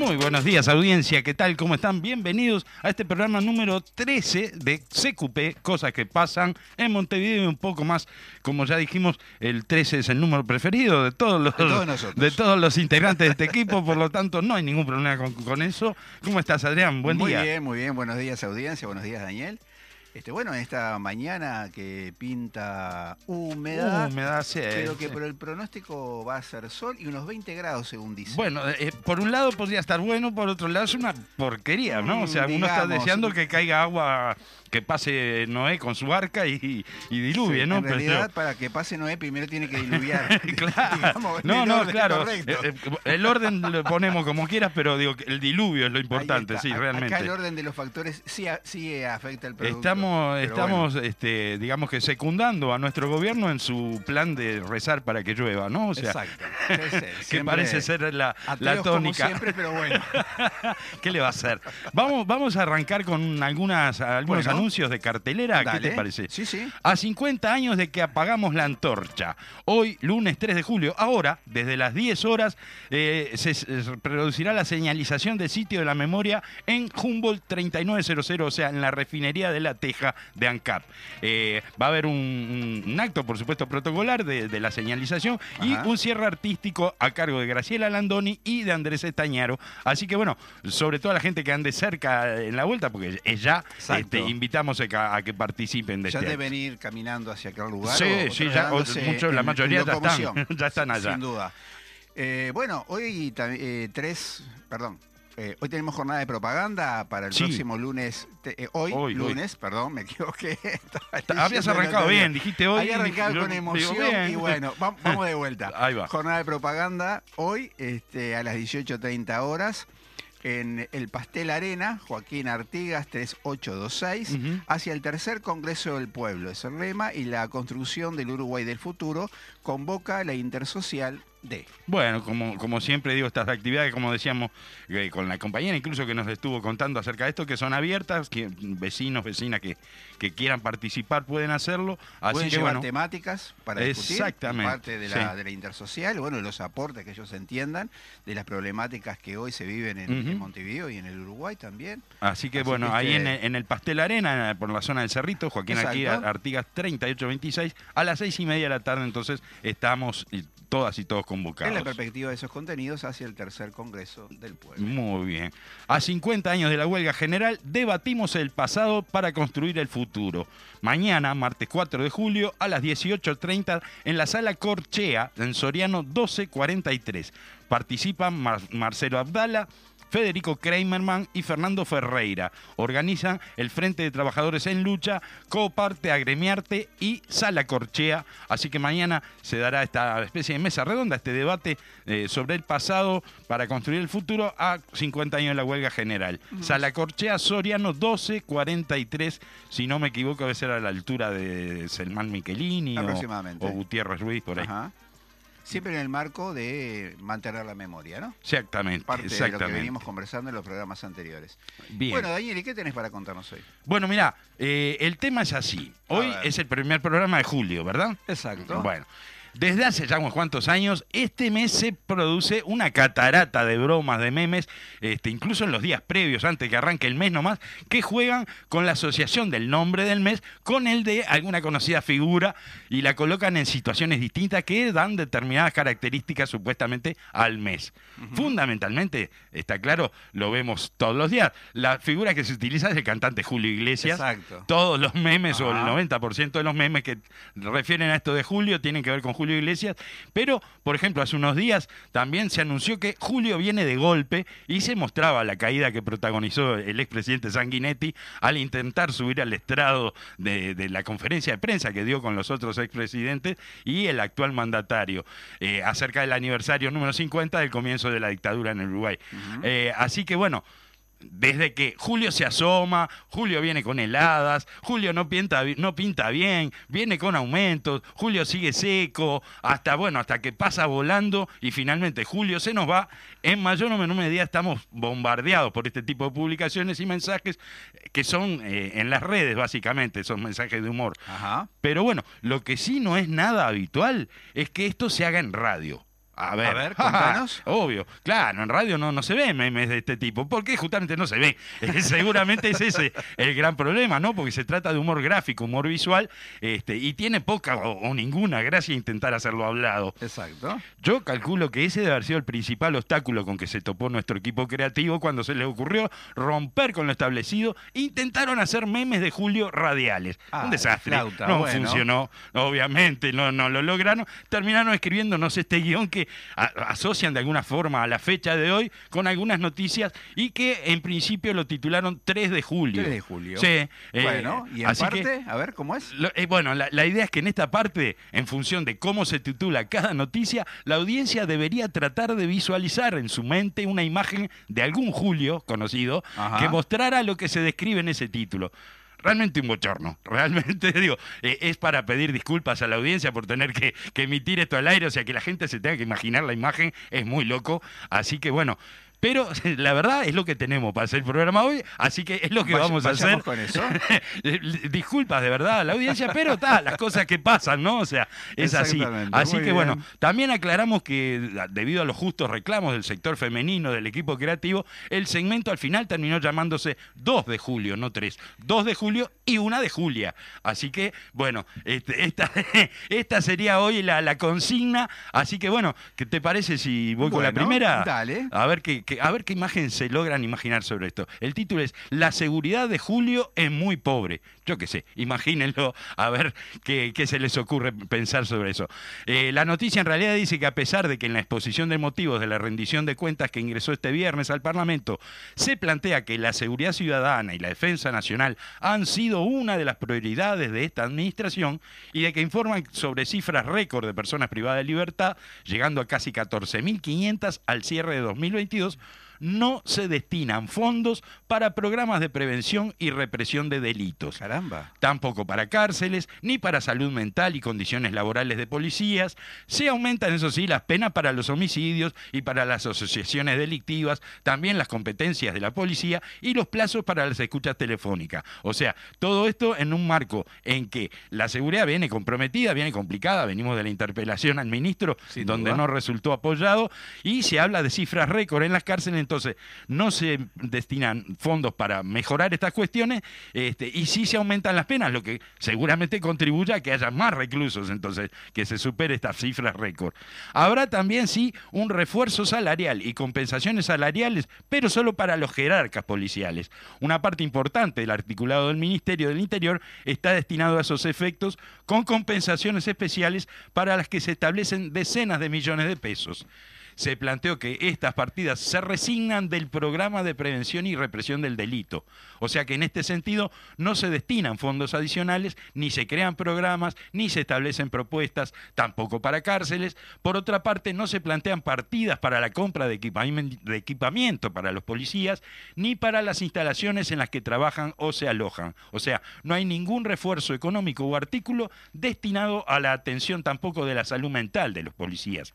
Muy buenos días, audiencia. ¿Qué tal? ¿Cómo están? Bienvenidos a este programa número 13 de CQP, cosas que pasan en Montevideo y un poco más. Como ya dijimos, el 13 es el número preferido de todos los, De todos nosotros. de todos los integrantes de este equipo, por lo tanto, no hay ningún problema con, con eso. ¿Cómo estás, Adrián? Buen muy día. bien, muy bien. Buenos días, audiencia. Buenos días, Daniel. Este, bueno, en esta mañana que pinta húmeda, Uh, me da sed, pero que sí. por el pronóstico va a ser sol y unos 20 grados, según dice. Bueno, eh, por un lado podría estar bueno, por otro lado es una porquería, ¿no? O sea, uno está deseando que caiga agua, que pase Noé con su barca y, y diluvie, Sí, ¿no? En Pero- realidad, para que pase Noé, primero tiene que diluviar. claro. Digamos, no, no, claro. Eh, eh, El orden lo ponemos como quieras, pero digo el diluvio es lo importante, sí, realmente. Acá el orden de los factores sí, sí afecta el producto. Estamos, pero estamos bueno. este, digamos que secundando a nuestro gobierno en su plan de rezar para que llueva, ¿no? O sea, Exacto. Sí, sí, que parece ser la, la ateos como tónica. siempre, pero bueno. ¿Qué le va a hacer? Vamos, vamos a arrancar con algunas, algunos Bueno. anuncios de cartelera. ¿Qué te parece? Sí, sí. A 50 años de que apagamos la antorcha. Hoy, lunes 3 de julio, ahora, desde las 10 horas, eh, se, producirá la señalización del sitio de la memoria en Humboldt 3900, o sea, en la refinería de la Teja de ANCAP. Eh, va a haber un, acto, por supuesto, protocolar de, de la señalización y un cierre artístico a cargo de Graciela Landoni y de Andrés Estañaro. Así que, bueno, sobre todo a la gente que ande cerca en la vuelta, porque ya, este, invitamos a que, a que participen de Ya este acto. deben ir caminando hacia aquel lugar. Sí, o sí, ya, o- muchos, la mayoría ya están, ya están allá. Sin duda. Eh, bueno, hoy eh, tres, perdón, eh, hoy tenemos jornada de propaganda para el Sí. próximo lunes. te- eh, hoy, Hoy, hoy. lunes, perdón, me equivoqué. Habías arrancado bien, dijiste hoy. Había arrancado con emoción y bueno, va- vamos de vuelta. Ahí va. Jornada de propaganda hoy este, a las 18.30 horas en el Pastel Arena, Joaquín Artigas 3826, Ujú. hacia el tercer Congreso del Pueblo. Es el lema y la construcción del Uruguay del futuro convoca la intersocial Bueno, como, como siempre digo, estas actividades, como decíamos eh, con la compañera, incluso que nos estuvo contando acerca de esto, que son abiertas, que vecinos, vecinas que, que quieran participar pueden hacerlo. Así Pueden que llevar bueno, temáticas para discutir, Exactamente, parte de la, sí. de la intersocial, bueno, los aportes que ellos entiendan de las problemáticas que hoy se viven en. Montevideo y en el Uruguay también. Así que Así bueno, que ahí este- en el, en el Pastel Arena, por la zona del Cerrito, Joaquín Exacto. Artigas, Artigas 3826, a las seis y media de la tarde, entonces estamos todas y todos En la convocados. perspectiva de esos contenidos hacia el tercer Congreso del Pueblo. Muy bien. A 50 años de la huelga general, debatimos el pasado para construir el futuro. Mañana, martes 4 de julio, a las 18.30, en la sala Corchea, en Soriano 1243. Participan Mar- Marcelo Abdala, Federico Kramerman y Fernando Ferreira. Organizan el Frente de Trabajadores en Lucha, Coparte, Agremiarte y Sala Corchea. Así que mañana se dará esta especie de mesa redonda, este debate eh, sobre el pasado para construir el futuro a 50 años de la huelga general. Sala Corchea, Soriano 1243, si no me equivoco, debe ser a la altura de Selman Michelini o, o Gutiérrez Ruiz, por ahí. Ajá. Siempre en el marco de mantener la memoria, ¿no? Exactamente, Parte de lo que venimos conversando en los programas anteriores. Bien. Bueno, Daniel, ¿y qué tenés para contarnos hoy? Bueno, mira, el tema es así. Hoy es el primer programa de julio, ¿verdad? Exacto. Bueno, desde hace ya unos cuantos años, este mes se produce una catarata de bromas, de memes, este, incluso en los días previos, antes que arranque el mes nomás, que juegan con la asociación del nombre del mes con el de alguna conocida figura y la colocan en situaciones distintas que dan determinadas características supuestamente al mes. Fundamentalmente, está claro, lo vemos todos los días. La figura que se utiliza es el cantante Julio Iglesias. Exacto. Todos los memes o el Ajá. 90% de los memes que refieren a esto de Julio tienen que ver con Julio Iglesias. Pero, por ejemplo, hace unos días también se anunció que Julio viene de golpe y se mostraba la caída que protagonizó el expresidente Sanguinetti al intentar subir al estrado de, de la conferencia de prensa que dio con los otros expresidentes y el actual mandatario eh, acerca del aniversario número 50 del comienzo de la dictadura en Uruguay. Eh, así que bueno. Desde que Julio se asoma, Julio viene con heladas, Julio no pinta, no pinta bien, viene con aumentos, Julio sigue seco, hasta bueno, hasta que pasa volando y finalmente Julio se nos va. En mayor o menor medida estamos bombardeados por este tipo de publicaciones y mensajes que son eh, en las redes básicamente, son mensajes de humor. Ajá. Pero bueno, lo que sí no es nada habitual es que esto se haga en radio. A ver, A ver, contanos. Obvio, claro, en radio no, no se ven memes de este tipo. porque Justamente no se ve. Eh, Seguramente es ese el gran problema, ¿no? Porque se trata de humor gráfico, humor visual, este, y tiene poca o, o ninguna gracia intentar hacerlo hablado. Exacto. Yo calculo que ese debe haber sido el principal obstáculo con que se topó nuestro equipo creativo cuando se les ocurrió romper con lo establecido. Intentaron hacer memes de Julio radiales. Ah, Un desastre. flauta, no bueno. funcionó, obviamente, no, no lo lograron. Terminaron escribiéndonos este guion que asocian de alguna forma a la fecha de hoy con algunas noticias y que en principio lo titularon 3 de julio. 3 de julio. Sí. eh, bueno, y en así que- parte, a ver cómo es. lo- eh, bueno, la, la idea es que en esta parte, en función de cómo se titula cada noticia, la audiencia debería tratar de visualizar en su mente una imagen de algún Julio conocido Ajá. que mostrara lo que se describe en ese título. Realmente un bochorno, realmente digo, eh, es para pedir disculpas a la audiencia por tener que, que emitir esto al aire, o sea, que la gente se tenga que imaginar la imagen, es muy loco, así que bueno, pero la verdad es lo que tenemos para hacer el programa hoy, así que es lo que Vaya- vamos a hacer. con eso. Disculpas de verdad a la audiencia, pero está, las cosas que pasan, ¿no? O sea, es así. Así que bueno, también aclaramos que debido a los justos reclamos del sector femenino del equipo creativo, el segmento al final terminó llamándose 2 de julio, no 3. 2 de julio y una de Julia. Así que, bueno, este, esta, esta sería hoy la, la consigna. Así que bueno, ¿qué te parece si voy con la primera? dale. A ver qué, a ver qué imagen se logran imaginar sobre esto. El título es La seguridad de Julio es muy pobre. Yo qué sé, imagínenlo, a ver qué, se les ocurre pensar sobre eso. Eh, la noticia en realidad dice que a pesar de que en la exposición de motivos de la rendición de cuentas que ingresó este viernes al Parlamento se plantea que la seguridad ciudadana y la defensa nacional han sido una de las prioridades de esta administración y de que informan sobre cifras récord de personas privadas de libertad, llegando a casi 14.500 al cierre de 2022, no se destinan fondos para programas de prevención y represión de delitos. Caramba. Tampoco para cárceles, ni para salud mental y condiciones laborales de policías. Se aumentan, eso sí, las penas para los homicidios y para las asociaciones delictivas, también las competencias de la policía y los plazos para las escuchas telefónicas. O sea, todo esto en un marco en que la seguridad viene comprometida, viene complicada. Venimos de la interpelación al ministro, Sin donde duda. no resultó apoyado, y se habla de cifras récord en las cárceles, entonces no se destinan fondos para mejorar estas cuestiones, este, y sí se aumentan las penas, lo que seguramente contribuye a que haya más reclusos, entonces, que se supere estas cifras récord. Habrá también, sí, un refuerzo salarial y compensaciones salariales, pero solo para los jerarcas policiales. Una parte importante del articulado del Ministerio del Interior está destinado a esos efectos, con compensaciones especiales para las que se establecen decenas de millones de pesos se planteó que estas partidas se resignan del programa de prevención y represión del delito. O sea que en este sentido no se destinan fondos adicionales, ni se crean programas, ni se establecen propuestas, tampoco para cárceles. Por otra parte, no se plantean partidas para la compra de equipamiento, para los policías, ni para las instalaciones en las que trabajan o se alojan. O sea, no hay ningún refuerzo económico o artículo destinado a la atención tampoco de la salud mental de los policías.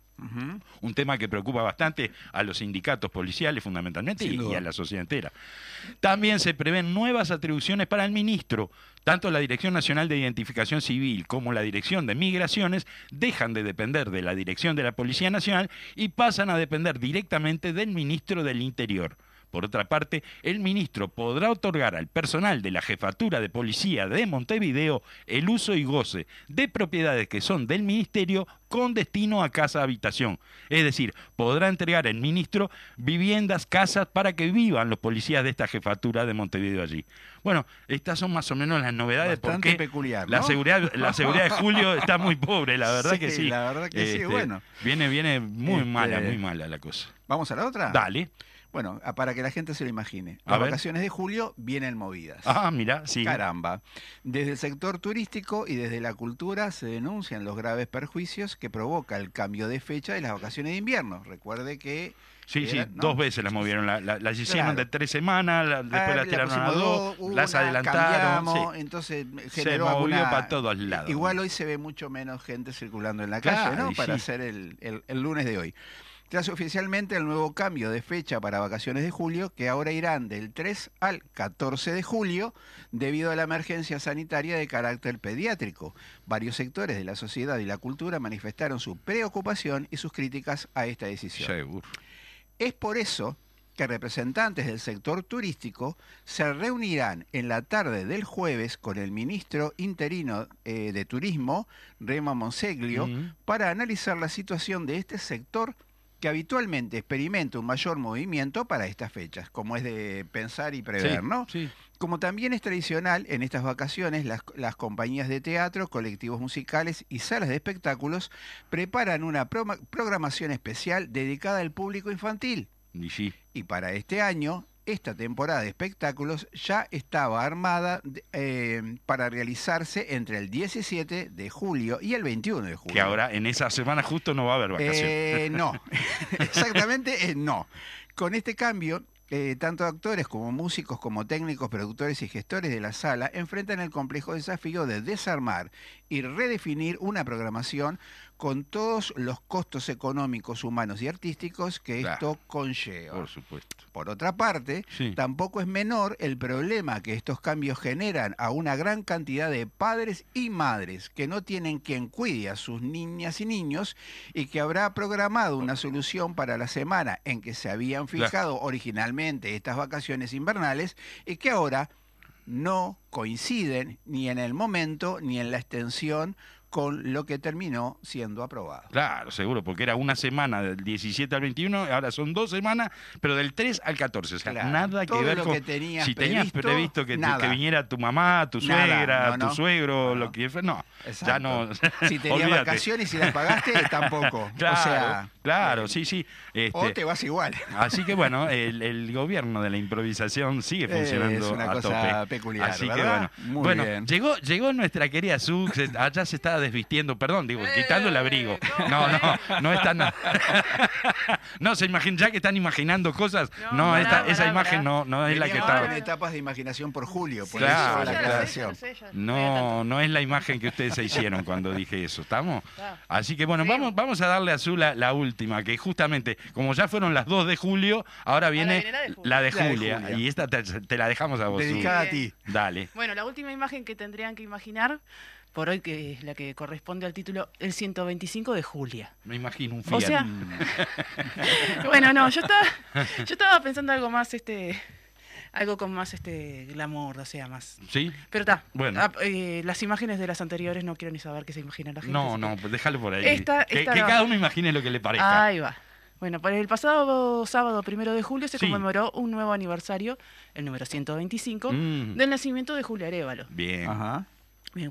Un tema que preocupa bastante a los sindicatos policiales fundamentalmente y, y a la sociedad entera. También se prevén nuevas atribuciones para el ministro. Tanto la Dirección Nacional de Identificación Civil como la Dirección de Migraciones dejan de depender de la Dirección de la Policía Nacional y pasan a depender directamente del ministro del Interior. Por otra parte, el ministro podrá otorgar al personal de la Jefatura de Policía de Montevideo el uso y goce de propiedades que son del ministerio con destino a casa habitación. Es decir, podrá entregar el ministro viviendas, casas para que vivan los policías de esta jefatura de Montevideo allí. Bueno, estas son más o menos las novedades Bastante porque peculiar, la seguridad la seguridad de Julio está muy pobre, la verdad Sí, que sí. la verdad que sí, Este, bueno. Viene viene muy Este- mala, muy mala la cosa. ¿Vamos a la otra? Dale. Bueno, a- para que la gente se lo imagine. A Las ver. vacaciones de julio vienen movidas. Ah, mira, sí. Caramba. Desde el sector turístico y desde la cultura se denuncian los graves perjuicios que provoca el cambio de fecha de las vacaciones de invierno. Recuerde que Sí, sí, Era- ¿no? dos veces las movieron. La- la- las hicieron Claro. de tres semanas, la- después ah, las la tiraron a pusimos dos, las adelantaron. cambiamos, sí. entonces Se generó movió alguna- para todos lados. Igual hoy se ve mucho menos gente circulando en la Claro, calle, ¿no? y Para sí. hacer el, el- el lunes de hoy. Tras oficialmente el nuevo cambio de fecha para vacaciones de julio, que ahora irán del 3 al 14 de julio, debido a la emergencia sanitaria de carácter pediátrico. Varios sectores de la sociedad y la cultura manifestaron su preocupación y sus críticas a esta decisión. Seguro. Es por eso que representantes del sector turístico se reunirán en la tarde del jueves con el ministro interino eh, de Turismo, Rema Monseglio, para analizar la situación de este sector que habitualmente experimenta un mayor movimiento para estas fechas, como es de pensar y prever, Sí, ¿no? sí. Como también es tradicional en estas vacaciones, las, las compañías de teatro, colectivos musicales y salas de espectáculos preparan una programación especial dedicada al público infantil. Y sí. Y para este año, esta temporada de espectáculos ya estaba armada eh, para realizarse entre el 17 de julio y el 21 de julio. Que ahora en esa semana justo no va a haber vacaciones. Eh, no, exactamente eh, no. Con este cambio, eh, tanto actores como músicos, como técnicos, productores y gestores de la sala enfrentan el complejo desafío de desarmar y redefinir una programación con todos los costos económicos, humanos y artísticos que Claro. esto conlleva. Por supuesto. Por otra parte, Sí. tampoco es menor el problema que estos cambios generan a una gran cantidad de padres y madres que no tienen quien cuide a sus niñas y niños y que habrá programado una solución para la semana en que se habían Claro. fijado originalmente estas vacaciones invernales y que ahora no coinciden ni en el momento ni en la extensión con lo que terminó siendo aprobado. Claro, seguro, porque era una semana del 17 al 21, ahora son dos semanas, pero del 3 al 14. O sea, Claro. nada que Todo ver lo con. que tenías si tenías previsto, previsto que, que viniera tu mamá, tu Nada, suegra, no, no. tu suegro, No, lo que fuera, no. Ya Exacto. no. Si tenías vacaciones y las pagaste, tampoco. Claro, o sea, claro, eh, sí, sí. Este, o te vas igual. Así que bueno, el, el gobierno de la improvisación sigue funcionando es una a cosa tope. peculiar, Así que ¿verdad? bueno, Muy bueno bien. llegó llegó nuestra querida Su, se- allá se estaba desvistiendo, perdón, digo, Eh, quitando el abrigo. ¿cómo No, no, no está nada. no, se imagina, ya que están imaginando cosas, no, No, esta- pará, esa imagen no, no es la que está. con etapas de imaginación por Julio, por Claro, eso la claro. aclaración. No, no es la imagen que ustedes se hicieron cuando dije eso, ¿estamos? Así que bueno, Sí. vamos, vamos a darle a Azul la, la última, que justamente, como ya fueron las dos de julio, ahora viene la de Julia. Y esta te, te la dejamos a vos. Dedicada a ti. Dale. Bueno, la última imagen que tendrían que imaginar, por hoy que es la que corresponde al título, el 125 de Julia. Me imagino un O Fiat. sea, bueno, no, yo estaba, yo estaba pensando algo más, este, algo con más, este, glamour, o sea, más. ¿Sí? Pero está. Bueno. Ah, eh, las imágenes de las anteriores no quiero ni saber qué se imagina la gente. No, no, pues déjalo por ahí. Esta- que esta que no. cada uno imagine lo que le parezca. Ahí va. Bueno, para el pasado sábado primero de julio se Sí. conmemoró un nuevo aniversario, el número 125, Mm. del nacimiento de Julia Arevalo. Bien. Ajá.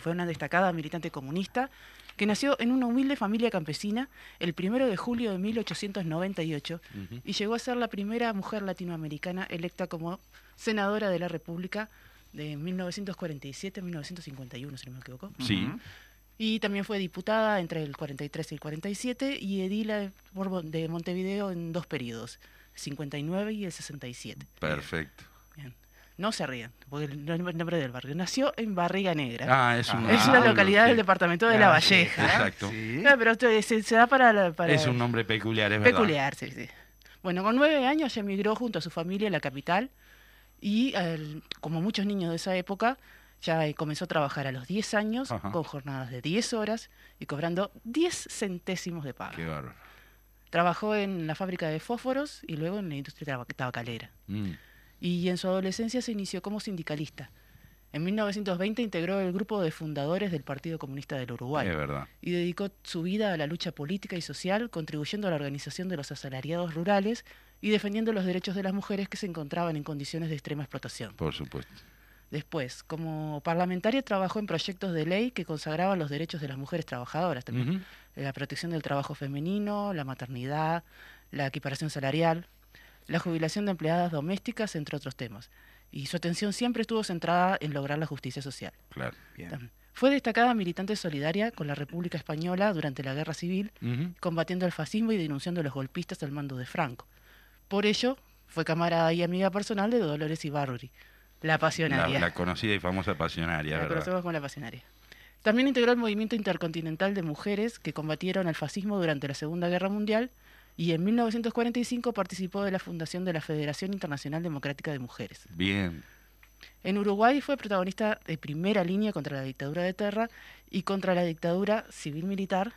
Fue una destacada militante comunista que nació en una humilde familia campesina el primero de julio de 1898 Ujú. y llegó a ser la primera mujer latinoamericana electa como senadora de la República de 1947-1951, si no me equivoco. Sí. Y también fue diputada entre el 43 y el 47 y edila de, Montevideo en dos periodos, el 59 y el 67. Perfecto. Bien. No se rían, porque el nombre del barrio. Nació en Barriga Negra. Ah, es, un, es ah, una localidad sí. del departamento de Ah, La sí, Valleja. Exacto. Sí. Claro, pero esto se, se da para, para Es un nombre peculiar, es verdad. peculiar, sí, sí. Bueno, con nueve años emigró junto a su familia a la capital y, como muchos niños de esa época, ya comenzó a trabajar a los 10 años Ajá. con jornadas de 10 horas y cobrando 10 centésimos de paga. Qué bárbaro. Trabajó en la fábrica de fósforos y luego en la industria tabac- tabacalera. Mm. Y en su adolescencia se inició como sindicalista. En 1920 integró el grupo de fundadores del Partido Comunista del Uruguay Es verdad. y dedicó su vida a la lucha política y social, contribuyendo a la organización de los asalariados rurales y defendiendo los derechos de las mujeres que se encontraban en condiciones de extrema explotación. Por supuesto. Después, como parlamentaria, trabajó en proyectos de ley que consagraban los derechos de las mujeres trabajadoras también. Ujú. La protección del trabajo femenino, la maternidad, la equiparación salarial, la jubilación de empleadas domésticas, entre otros temas. Y su atención siempre estuvo centrada en lograr la justicia social. Claro. Bien. Fue destacada militante solidaria con la República Española durante la Guerra Civil, combatiendo el fascismo y denunciando a los golpistas al mando de Franco. Por ello, fue camarada y amiga personal de Dolores Ibarruri, la La, pasionaria. la conocida y famosa pasionaria, La ¿verdad? conocemos como la pasionaria. También integró el movimiento intercontinental de mujeres que combatieron al fascismo durante la Segunda Guerra Mundial y en 1945 participó de la fundación de la Federación Internacional Democrática de Mujeres. Bien. En Uruguay fue protagonista de primera línea contra la dictadura de Terra y contra la dictadura civil-militar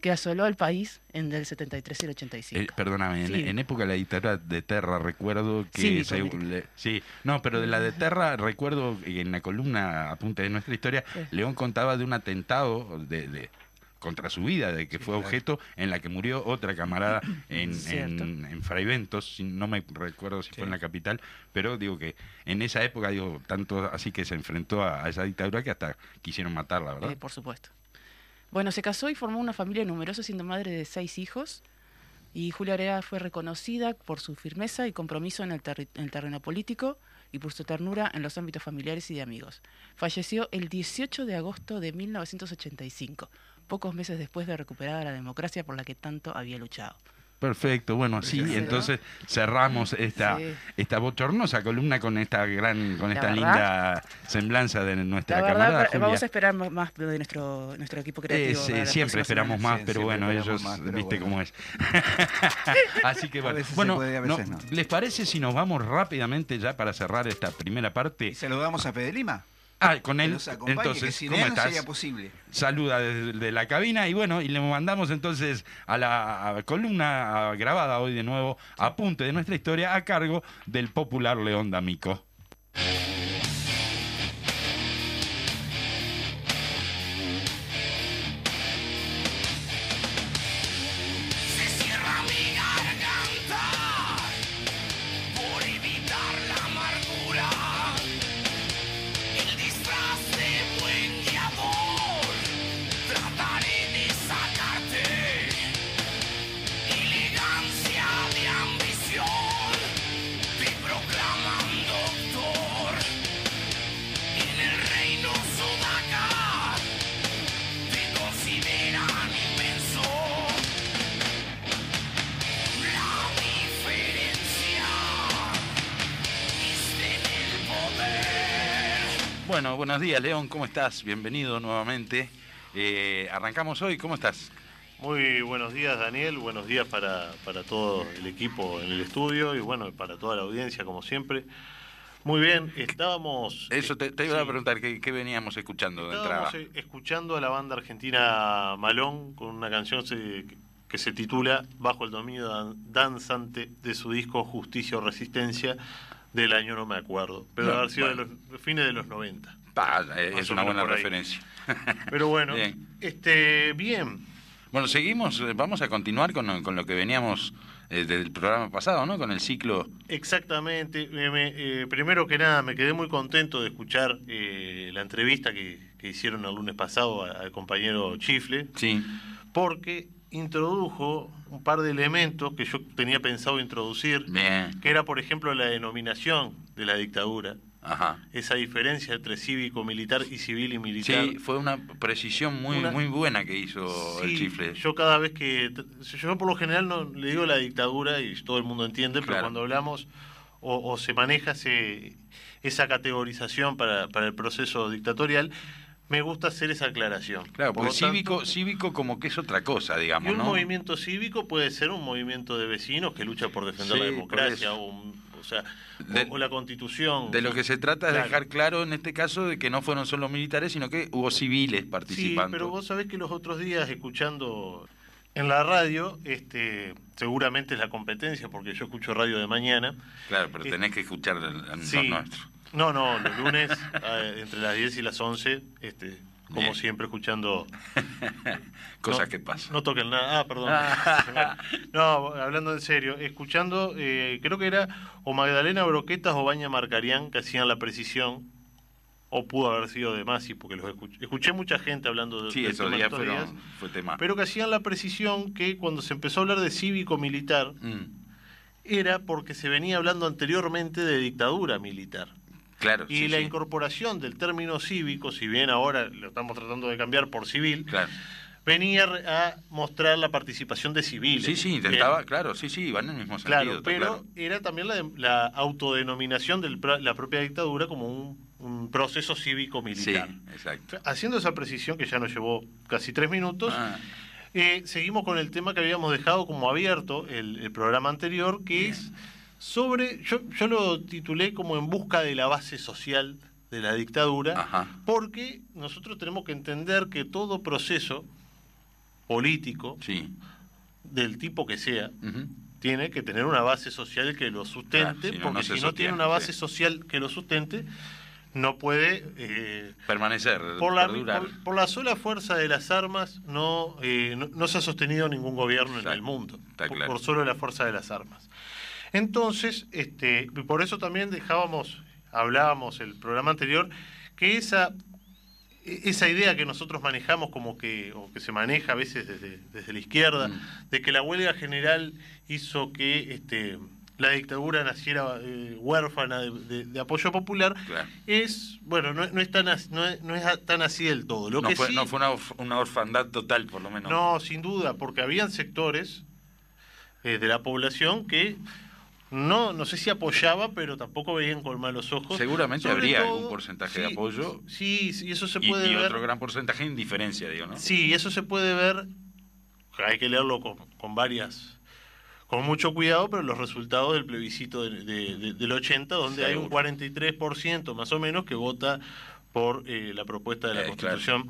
que asoló al país en el 73 y el 85. Eh, perdóname, en, Sí. en época de la dictadura de Terra recuerdo que... Sí, se- le- sí, no, pero de la de Terra recuerdo en la columna apunte de nuestra historia, Sí. León contaba de un atentado de, de- contra su vida, de que fue claro. objeto en la que murió otra camarada en, en, en Fraiventos, si- no me recuerdo si fue en la capital, pero digo que en esa época, digo, tanto así que se enfrentó a, a esa dictadura que hasta quisieron matarla, ¿verdad? Eh, por supuesto. Bueno, se casó y formó una familia numerosa, siendo madre de seis hijos. Y Julia Orea fue reconocida por su firmeza y compromiso en el, en el terreno político y por su ternura en los ámbitos familiares y de amigos. Falleció el 18 de agosto de 1985, pocos meses después de recuperada la democracia por la que tanto había luchado. Perfecto, bueno, así entonces cerramos esta, Sí. esta bochornosa columna con esta gran, con La esta verdad- linda semblanza de nuestra La verdad, camarada vamos a esperar más de nuestro, nuestro equipo Eh, creativo. para las siempre esperamos semanas. más, Sí, pero bueno, ellos, más, pero viste bueno. cómo es. Así que A bueno, veces se bueno puede, a no, veces no. ¿les parece si nos vamos rápidamente ya para cerrar esta primera parte? Y saludamos a Fede Lima, Ah, con él, que entonces, ¿cómo no estás? sería posible. saluda desde de la cabina y bueno, y le mandamos entonces a la a columna a- grabada hoy de nuevo, apunte de nuestra historia a cargo del popular León D'Amico. Bueno, buenos días León, ¿cómo estás? Bienvenido nuevamente. Eh, arrancamos hoy, ¿cómo estás? Muy buenos días, Daniel. Buenos días para, para todo el equipo en el estudio y bueno, para toda la audiencia, como siempre. Muy bien, estábamos. Eso te, te iba a preguntar, ¿qué, qué veníamos escuchando de entrada? Estábamos eh, escuchando a la banda argentina Malón con una canción se- que se titula Bajo el dominio dan- danzante de su disco Justicia o Resistencia del año no me acuerdo, pero No, haber sido bueno. de los fines de los 90. Pa, eh, Más es una buena referencia. Pero bueno, Bien. este bien, Bueno, seguimos, eh, vamos a continuar con, con lo que veníamos eh, del programa pasado, ¿no? Con el ciclo. Exactamente. Me- me- eh, primero que nada, me quedé muy contento de escuchar eh, la entrevista que, que hicieron el lunes pasado al compañero Chifle, Sí. porque introdujo un par de elementos que yo tenía pensado introducir, Bien. que era, por ejemplo, la denominación de la dictadura, Ajá. esa diferencia entre cívico, militar y civil y militar. Sí, fue una precisión muy, Una- muy buena que hizo el chifle. Yo cada vez que. Yo por lo general no le digo la dictadura y todo el mundo entiende, pero cuando hablamos o, o se maneja ese, esa categorización para, para el proceso dictatorial, me gusta hacer esa aclaración. Claro, Por porque tanto, cívico, cívico como que es otra cosa, y digamos, un ¿no? movimiento cívico puede ser un movimiento de vecinos que lucha por defender Sí, la democracia, o, un- o sea, De- o la constitución. De lo que se trata es Claro. dejar claro en este caso de que no fueron solo militares, sino que hubo civiles Sí, participando. pero vos sabés que los otros días escuchando en la radio, este, seguramente es la competencia, porque yo escucho radio de mañana. Claro, pero Eh, tenés que escuchar el- el- Sí. No, no, los lunes eh, entre las 10 y las 11, este, como Bien. siempre escuchando... Cosas no, que pasan. No toquen nada. Ah, perdón. no, hablando en serio, escuchando, eh, creo que era o Magdalena Broquetas o Baña Marcarián que hacían la precisión, o pudo haber sido de Masi, porque los escuché. Escuché mucha gente hablando de Sí, del esos tema días estos fueron, días, fue tema. pero que hacían la precisión que cuando se empezó a hablar de cívico-militar, Mm, era porque se venía hablando anteriormente de dictadura militar. Claro, Y sí, la sí, incorporación del término cívico, si bien ahora lo estamos tratando de cambiar por civil, claro. venía a mostrar la participación de civiles. Sí, sí, intentaba, Bien. claro, sí, sí, van en el mismo sentido. Claro, pero claro. era también la, de- la autodenominación de la propia dictadura como un, un proceso Sí, cívico-militar. exacto. Haciendo esa precisión, que ya nos llevó casi tres minutos, Ah, eh, seguimos con el tema que habíamos dejado como abierto el, el programa anterior, que es sobre, yo, yo lo titulé como en busca de la base social de la dictadura, Ajá. porque nosotros tenemos que entender que todo proceso político, sí. del tipo que sea, tiene que tener una base social que lo sustente, Claro, si no, porque no si no tiene una base sí. social que lo sustente, no puede... eh, Permanecer, por la, por, por la sola fuerza de las armas no, eh, no, no se ha sostenido ningún gobierno en el mundo, está por, claro. por solo la fuerza de las armas. Entonces, este, por eso también dejábamos, hablábamos el programa anterior, que esa, e- esa idea que nosotros manejamos como que, o que se maneja a veces desde, desde la izquierda, Mm. de que la huelga general hizo que este, la dictadura naciera eh, huérfana de, de- de apoyo popular, Claro. es, bueno, no, no es tan no es, no es tan así del todo. Lo no, que fue, sí- no fue una, orf- una orfandad total, por lo menos. no, sin duda, porque habían sectores eh, de la población que no, no sé si apoyaba, pero tampoco veían con malos ojos. Seguramente Sobre habría todo- algún porcentaje de apoyo. Sí, sí, eso se y, puede y ver. otro gran porcentaje de indiferencia, digo, ¿no? Sí, eso se puede ver. Hay que leerlo con, con varias. Con mucho cuidado, pero los resultados del plebiscito de- de- de- del 80, donde hay un Seguro. 43% más o menos que vota por eh, la propuesta de la Eh, constitución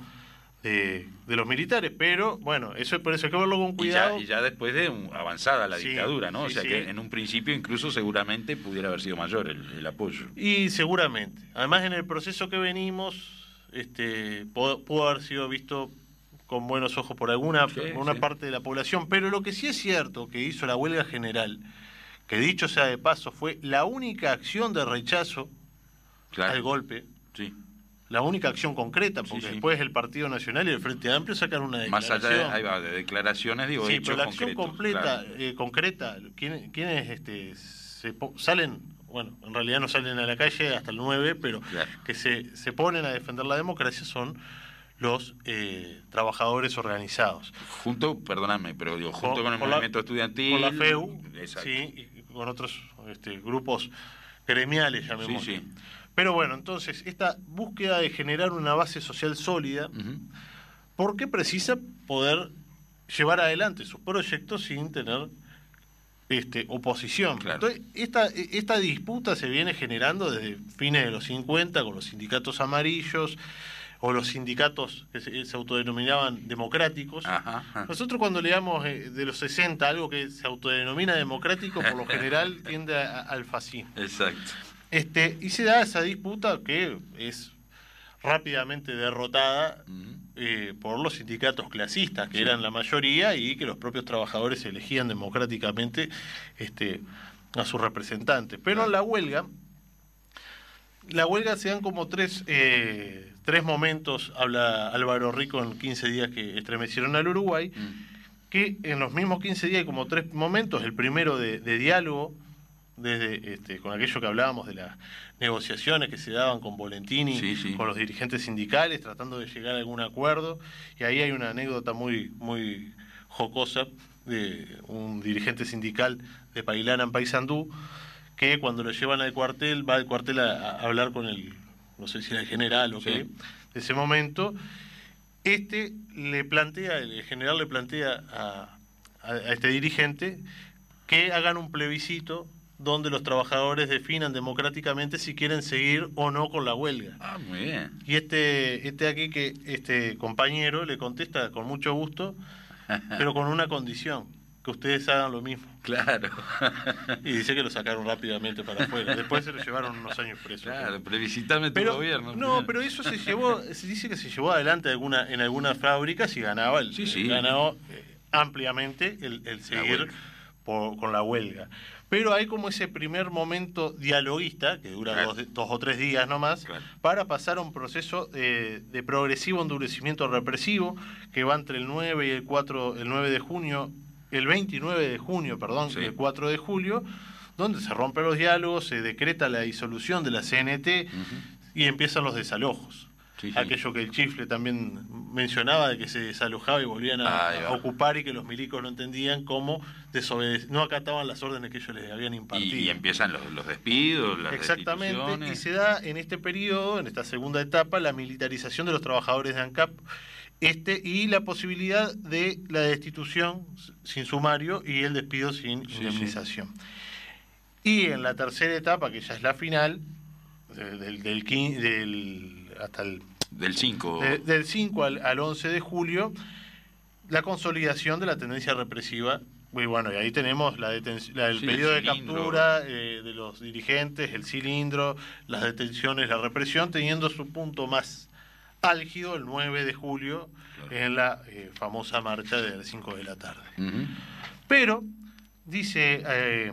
de, de los militares. Pero bueno, eso por eso hay que verlo con Y ya, cuidado. y ya después de un- avanzada la Sí, dictadura, ¿no? o sea sí. que en un principio incluso seguramente pudiera haber sido mayor el, el apoyo. Y seguramente. Además, en el proceso que venimos, este, pudo, pudo haber sido visto con buenos ojos por alguna por una parte de la población. Pero lo que sí es cierto que hizo la huelga general, que dicho sea de paso, fue la única acción de rechazo Claro. al golpe, Sí. La única acción concreta, porque sí. después el Partido Nacional y el Frente Amplio sacan una Más declaración. allá de, ahí va, de declaraciones, digo, Sí, hechos pero la acción completa, claro. eh, concreta, ¿quién- ¿quiénes este, se salen? Bueno, en realidad no salen a la calle hasta el 9, pero Claro. que se, se ponen a defender la democracia son los eh, trabajadores organizados. Junto, perdóname, pero digo, junto Con- con, el con la- movimiento estudiantil. Con la FEU, Exacto. sí, y con otros este, grupos gremiales, llamémoslo. Sí, sí. Pero bueno, entonces, esta búsqueda de generar una base social sólida, Ujú. porque precisa poder llevar adelante sus proyectos sin tener este, oposición. Claro. Entonces, esta, esta disputa se viene generando desde fines de los 50 con los sindicatos amarillos o los sindicatos que se, se autodenominaban democráticos. Ajá, ajá. Nosotros cuando leamos eh, de los 60 algo que se autodenomina democrático, por lo general tiende a- al fascismo. Exacto. Este, y se da esa disputa que es rápidamente derrotada eh, por los sindicatos clasistas, que Sí. eran la mayoría, y que los propios trabajadores elegían democráticamente este, a sus representantes. Pero en la huelga, la huelga se dan como tres, eh, tres momentos, habla Álvaro Rico en 15 días que estremecieron al Uruguay, Mm. que en los mismos 15 días hay como tres momentos, el primero de, de diálogo, desde este, con aquello que hablábamos de las negociaciones que se daban con Volentini, Sí, sí. con los dirigentes sindicales, tratando de llegar a algún acuerdo, y ahí hay una anécdota muy, muy jocosa de un dirigente sindical de Pailana en Paysandú, que cuando lo llevan al cuartel, va al cuartel a, a hablar con el, no sé si era el general o Sí. qué, de ese momento, este le plantea, el general le plantea a, a- a este dirigente que hagan un plebiscito donde los trabajadores definan democráticamente si quieren seguir o no con la huelga. Ah, muy bien. Y este, este aquí que este compañero le contesta con mucho gusto, pero con una condición, que ustedes hagan lo mismo. Claro. Y dice que lo sacaron rápidamente para afuera. Después se lo llevaron unos años preso. Claro, plebiscitame tu Pero, gobierno. no, pero eso se llevó, se dice que se llevó adelante alguna, en algunas fábricas y ganaba el, Sí, eh, ampliamente el, el seguir. Por- con la huelga. Pero hay como ese primer momento dialoguista, que dura Claro. dos, dos o tres días nomás, Claro. para pasar a un proceso eh, de progresivo endurecimiento represivo que va entre el 9 y el 4, el 9 de junio, el 29 de junio, perdón, Sí. y el 4 de julio, donde se rompen los diálogos, se decreta la disolución de la CNT y empiezan los desalojos. Sí, sí. Aquello que el chifle también mencionaba de que se desalojaba y volvían a, ocupar y que los milicos no entendían cómo no acataban las órdenes que ellos les habían impartido. Y, y empiezan los, los despidos, las Exactamente, y se da en este periodo, en esta segunda etapa, la militarización de los trabajadores de ANCAP este, y la posibilidad de la destitución sin sumario y el despido sin Sí, indemnización. Y en la tercera etapa, que ya es la final, de- del, del, del- hasta el Del 5. de- del 5 al, al 11 de julio, la consolidación de la tendencia represiva. Y bueno, y ahí tenemos la el Sí, el periodo de cilindro. captura eh, de los dirigentes, el cilindro, las detenciones, la represión, teniendo su punto más álgido el 9 de julio Claro. en la eh, famosa marcha de las 5 de la tarde. Pero, dice eh,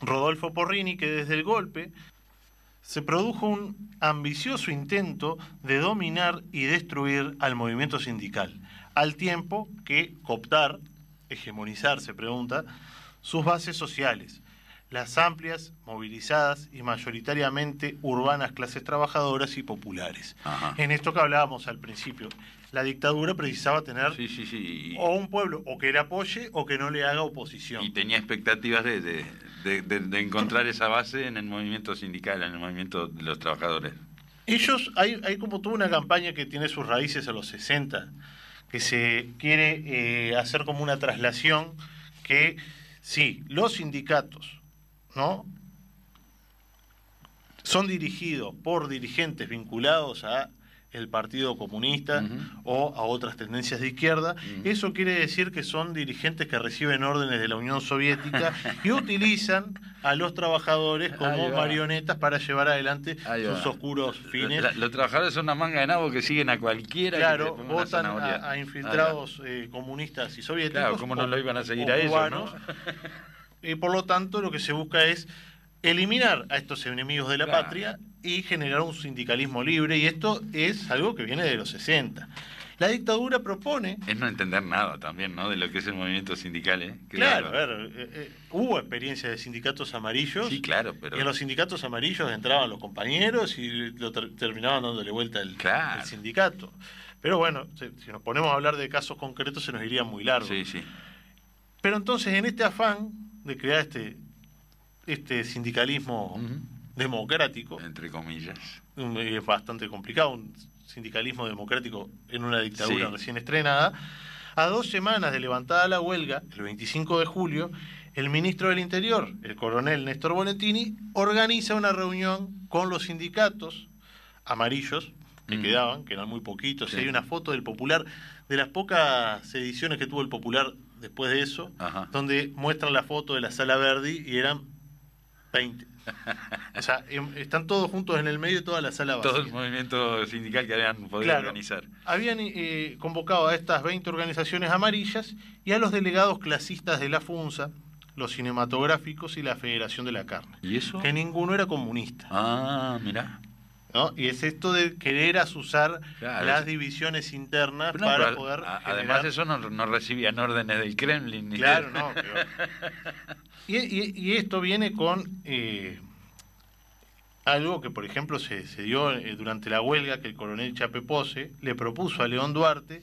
Rodolfo Porrini, que desde el golpe se produjo un ambicioso intento de dominar y destruir al movimiento sindical, al tiempo que cooptar, hegemonizar, se pregunta, sus bases sociales, las amplias, movilizadas y mayoritariamente urbanas clases trabajadoras y populares. Ajá. En esto que hablábamos al principio, la dictadura precisaba tener Sí, sí, sí. Y, o un pueblo o que le apoye o que no le haga oposición. y tenía expectativas de, de- de- de- de encontrar esa base en el movimiento sindical, en el movimiento de los trabajadores. Ellos, hay, hay como toda una campaña que tiene sus raíces a los 60, que se quiere eh, hacer como una traslación que, sí, los sindicatos, ¿no? Son dirigidos por dirigentes vinculados a el Partido Comunista o a otras tendencias de izquierda. Eso quiere decir que son dirigentes que reciben órdenes de la Unión Soviética y utilizan a los trabajadores como marionetas para llevar adelante sus oscuros fines. Los trabajadores son una manga de nabo que siguen a cualquiera. Claro, votan a, a infiltrados eh, comunistas y soviéticos. Claro, ¿cómo no lo iban a seguir a ellos, no? Y por lo tanto, lo que se busca es eliminar a estos enemigos de la Claro. patria y generar un sindicalismo libre. Y esto es algo que viene de los 60. La dictadura propone. Es no entender nada también, ¿no? De lo que es el movimiento sindical, ¿eh? Claro, a ver, eh, eh, hubo experiencia de sindicatos amarillos. Sí, claro, pero... Y en los sindicatos amarillos entraban los compañeros y lo ter- terminaban dándole vuelta el, Claro. el sindicato. Pero bueno, si, si nos ponemos a hablar de casos concretos se nos iría muy largo. Sí, sí. Pero entonces en este afán de crear este, este sindicalismo democrático, Entre comillas. es bastante complicado, un sindicalismo democrático en una dictadura Sí. recién estrenada, a dos semanas de levantada la huelga, el 25 de julio, el ministro del Interior, el coronel Néstor Bolentini, organiza una reunión con los sindicatos amarillos que quedaban, que eran muy poquitos. Sí. y Hay una foto del Popular, de las pocas ediciones que tuvo el Popular después de eso, Ajá. donde muestran la foto de la sala Verdi y eran 20. O sea, están todos juntos en el medio de toda la sala vacía. Todo el movimiento sindical que habían podido Claro. organizar. Habían eh, convocado a estas 20 organizaciones amarillas y a los delegados clasistas de la FUNSA, los cinematográficos y la Federación de la Carne, ¿Y eso? que ninguno era comunista. Ah, mirá. ¿no? Y es esto de querer asusar Claro, las es- divisiones internas no, para poder. a- generar- Además, eso no, no recibían órdenes del Kremlin. Ni Claro, de- no. pero- Y, y- y esto viene con eh, algo que, por ejemplo, se, se dio eh, durante la huelga que el coronel Chape Pose le propuso a León Duarte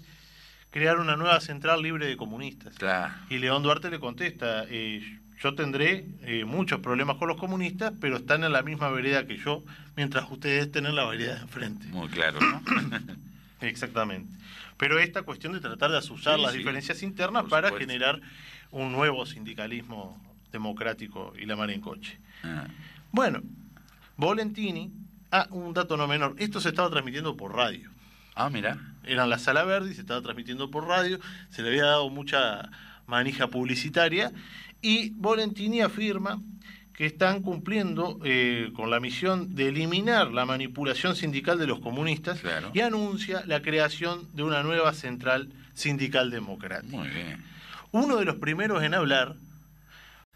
crear una nueva central libre de comunistas. Claro. Y León Duarte le contesta, eh, yo tendré eh, muchos problemas con los comunistas, pero están en la misma vereda que yo, mientras ustedes tienen la vereda de enfrente. Muy claro, ¿no? Exactamente. Pero esta cuestión de tratar de asusar Sí, las sí, diferencias internas para supuesto. generar un nuevo sindicalismo democrático y la mar en coche. Ah, Bueno, Volentini, ah, un dato no menor, esto se estaba transmitiendo por radio. Ah, mira. Era en la sala verde y se estaba transmitiendo por radio, se le había dado mucha manija publicitaria y Volentini afirma que están cumpliendo eh, con la misión de eliminar la manipulación sindical de los comunistas Claro. y anuncia la creación de una nueva central sindical democrática. Muy bien. Uno de los primeros en hablar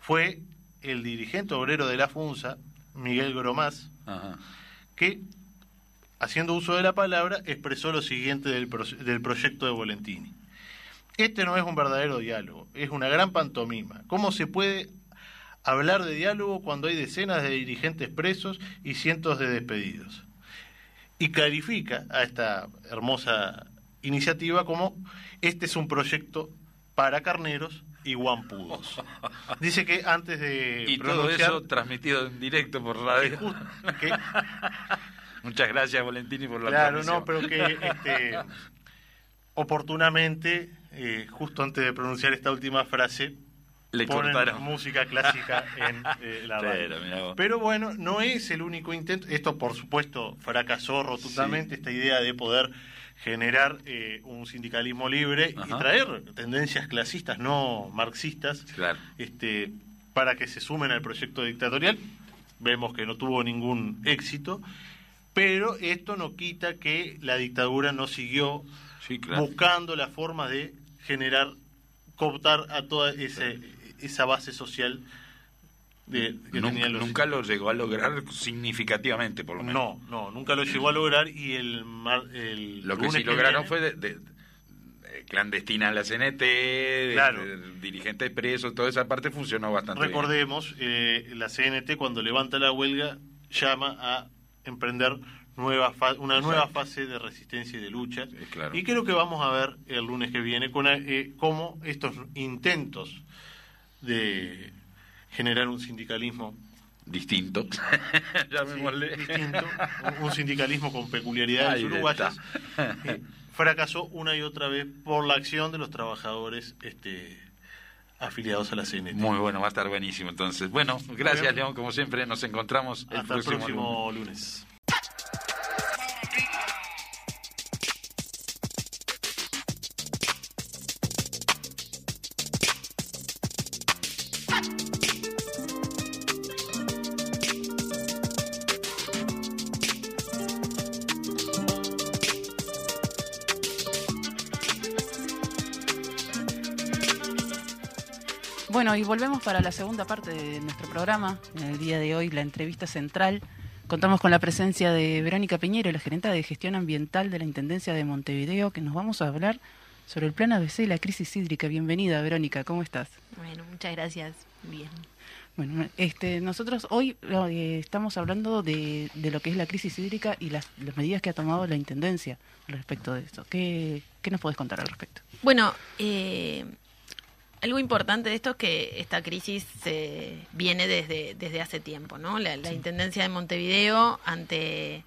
fue el dirigente obrero de la FUNSA, Miguel Gromás, Ajá. que, haciendo uso de la palabra, expresó lo siguiente del, pro- del proyecto de Volentini. Este no es un verdadero diálogo, es una gran pantomima. ¿Cómo se puede hablar de diálogo cuando hay decenas de dirigentes presos y cientos de despedidos? Y clarifica a esta hermosa iniciativa como este es un proyecto para carneros y guampudos. Dice que antes de Y todo eso transmitido en directo por que radio. just- que- Muchas gracias, Valentini, por la Claro, transmisión. no, pero que este, oportunamente, eh, justo antes de pronunciar esta última frase, Le ponen cortaron. música clásica en eh, la radio. Pero. Pero bueno, no es el único intento. Esto, por supuesto, fracasó rotundamente, esta idea de poder generar eh, un sindicalismo libre y traer tendencias clasistas, no marxistas, Claro. este, para que se sumen al proyecto dictatorial. Vemos que no tuvo ningún éxito, pero esto no quita que la dictadura no siguió Sí, claro. buscando la forma de generar, cooptar a toda ese, esa base social de, que Nunca, los... nunca lo llegó a lograr significativamente, por lo menos. No, no, nunca lo llegó a lograr y el, mar- el Lo que sí lograron viene- fue de, de- de clandestina la CNT, de- Claro. dirigentes presos, toda esa parte funcionó bastante bien. Recordemos, eh, la CNT cuando levanta la huelga llama a emprender nueva fa- una nueva fase de resistencia y de lucha. Sí, claro. Y creo que vamos a ver el lunes que viene con, eh, cómo estos intentos de generar un sindicalismo Distinto. sí, Llamémosle. distinto, un- sindicalismo con peculiaridades Ahí uruguayas, eh, fracasó una y otra vez por la acción de los trabajadores este, afiliados a la CNT. Muy bueno, va a estar buenísimo entonces. Bueno, gracias. León, como siempre, nos encontramos el Hasta el próximo, próximo lunes. lunes. Bueno, y volvemos para la segunda parte de nuestro programa. En el día de hoy, la entrevista central. Contamos con la presencia de Verónica Piñero, la gerente de gestión ambiental de la Intendencia de Montevideo, que nos vamos a hablar sobre el plan ABC y la crisis hídrica. Bienvenida, Verónica, ¿cómo estás? Bueno, muchas gracias. Bien. Bueno, este, nosotros hoy eh, estamos hablando de, de lo que es la crisis hídrica y las, las medidas que ha tomado la Intendencia respecto de esto. ¿Qué, qué nos podés contar al respecto? Bueno, eh, algo importante de esto es que esta crisis se viene desde, desde hace tiempo, ¿no? La, la Intendencia de Montevideo, ante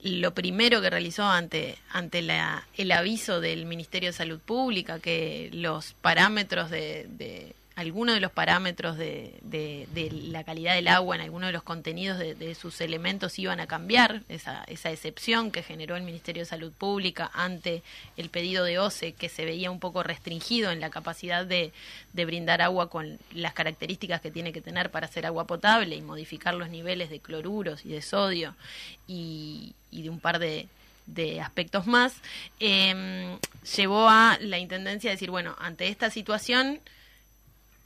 lo primero que realizó ante, ante la, el aviso del Ministerio de Salud Pública, que los parámetros de, de algunos de los parámetros de, de- la calidad del agua en algunos de los contenidos de, de sus elementos iban a cambiar, esa, esa excepción que generó el Ministerio de Salud Pública ante el pedido de OCE, que se veía un poco restringido en la capacidad de, brindar agua con las características que tiene que tener para hacer agua potable y modificar los niveles de cloruros y de sodio y, de un par de, aspectos más, eh, llevó a la Intendencia a decir, bueno, ante esta situación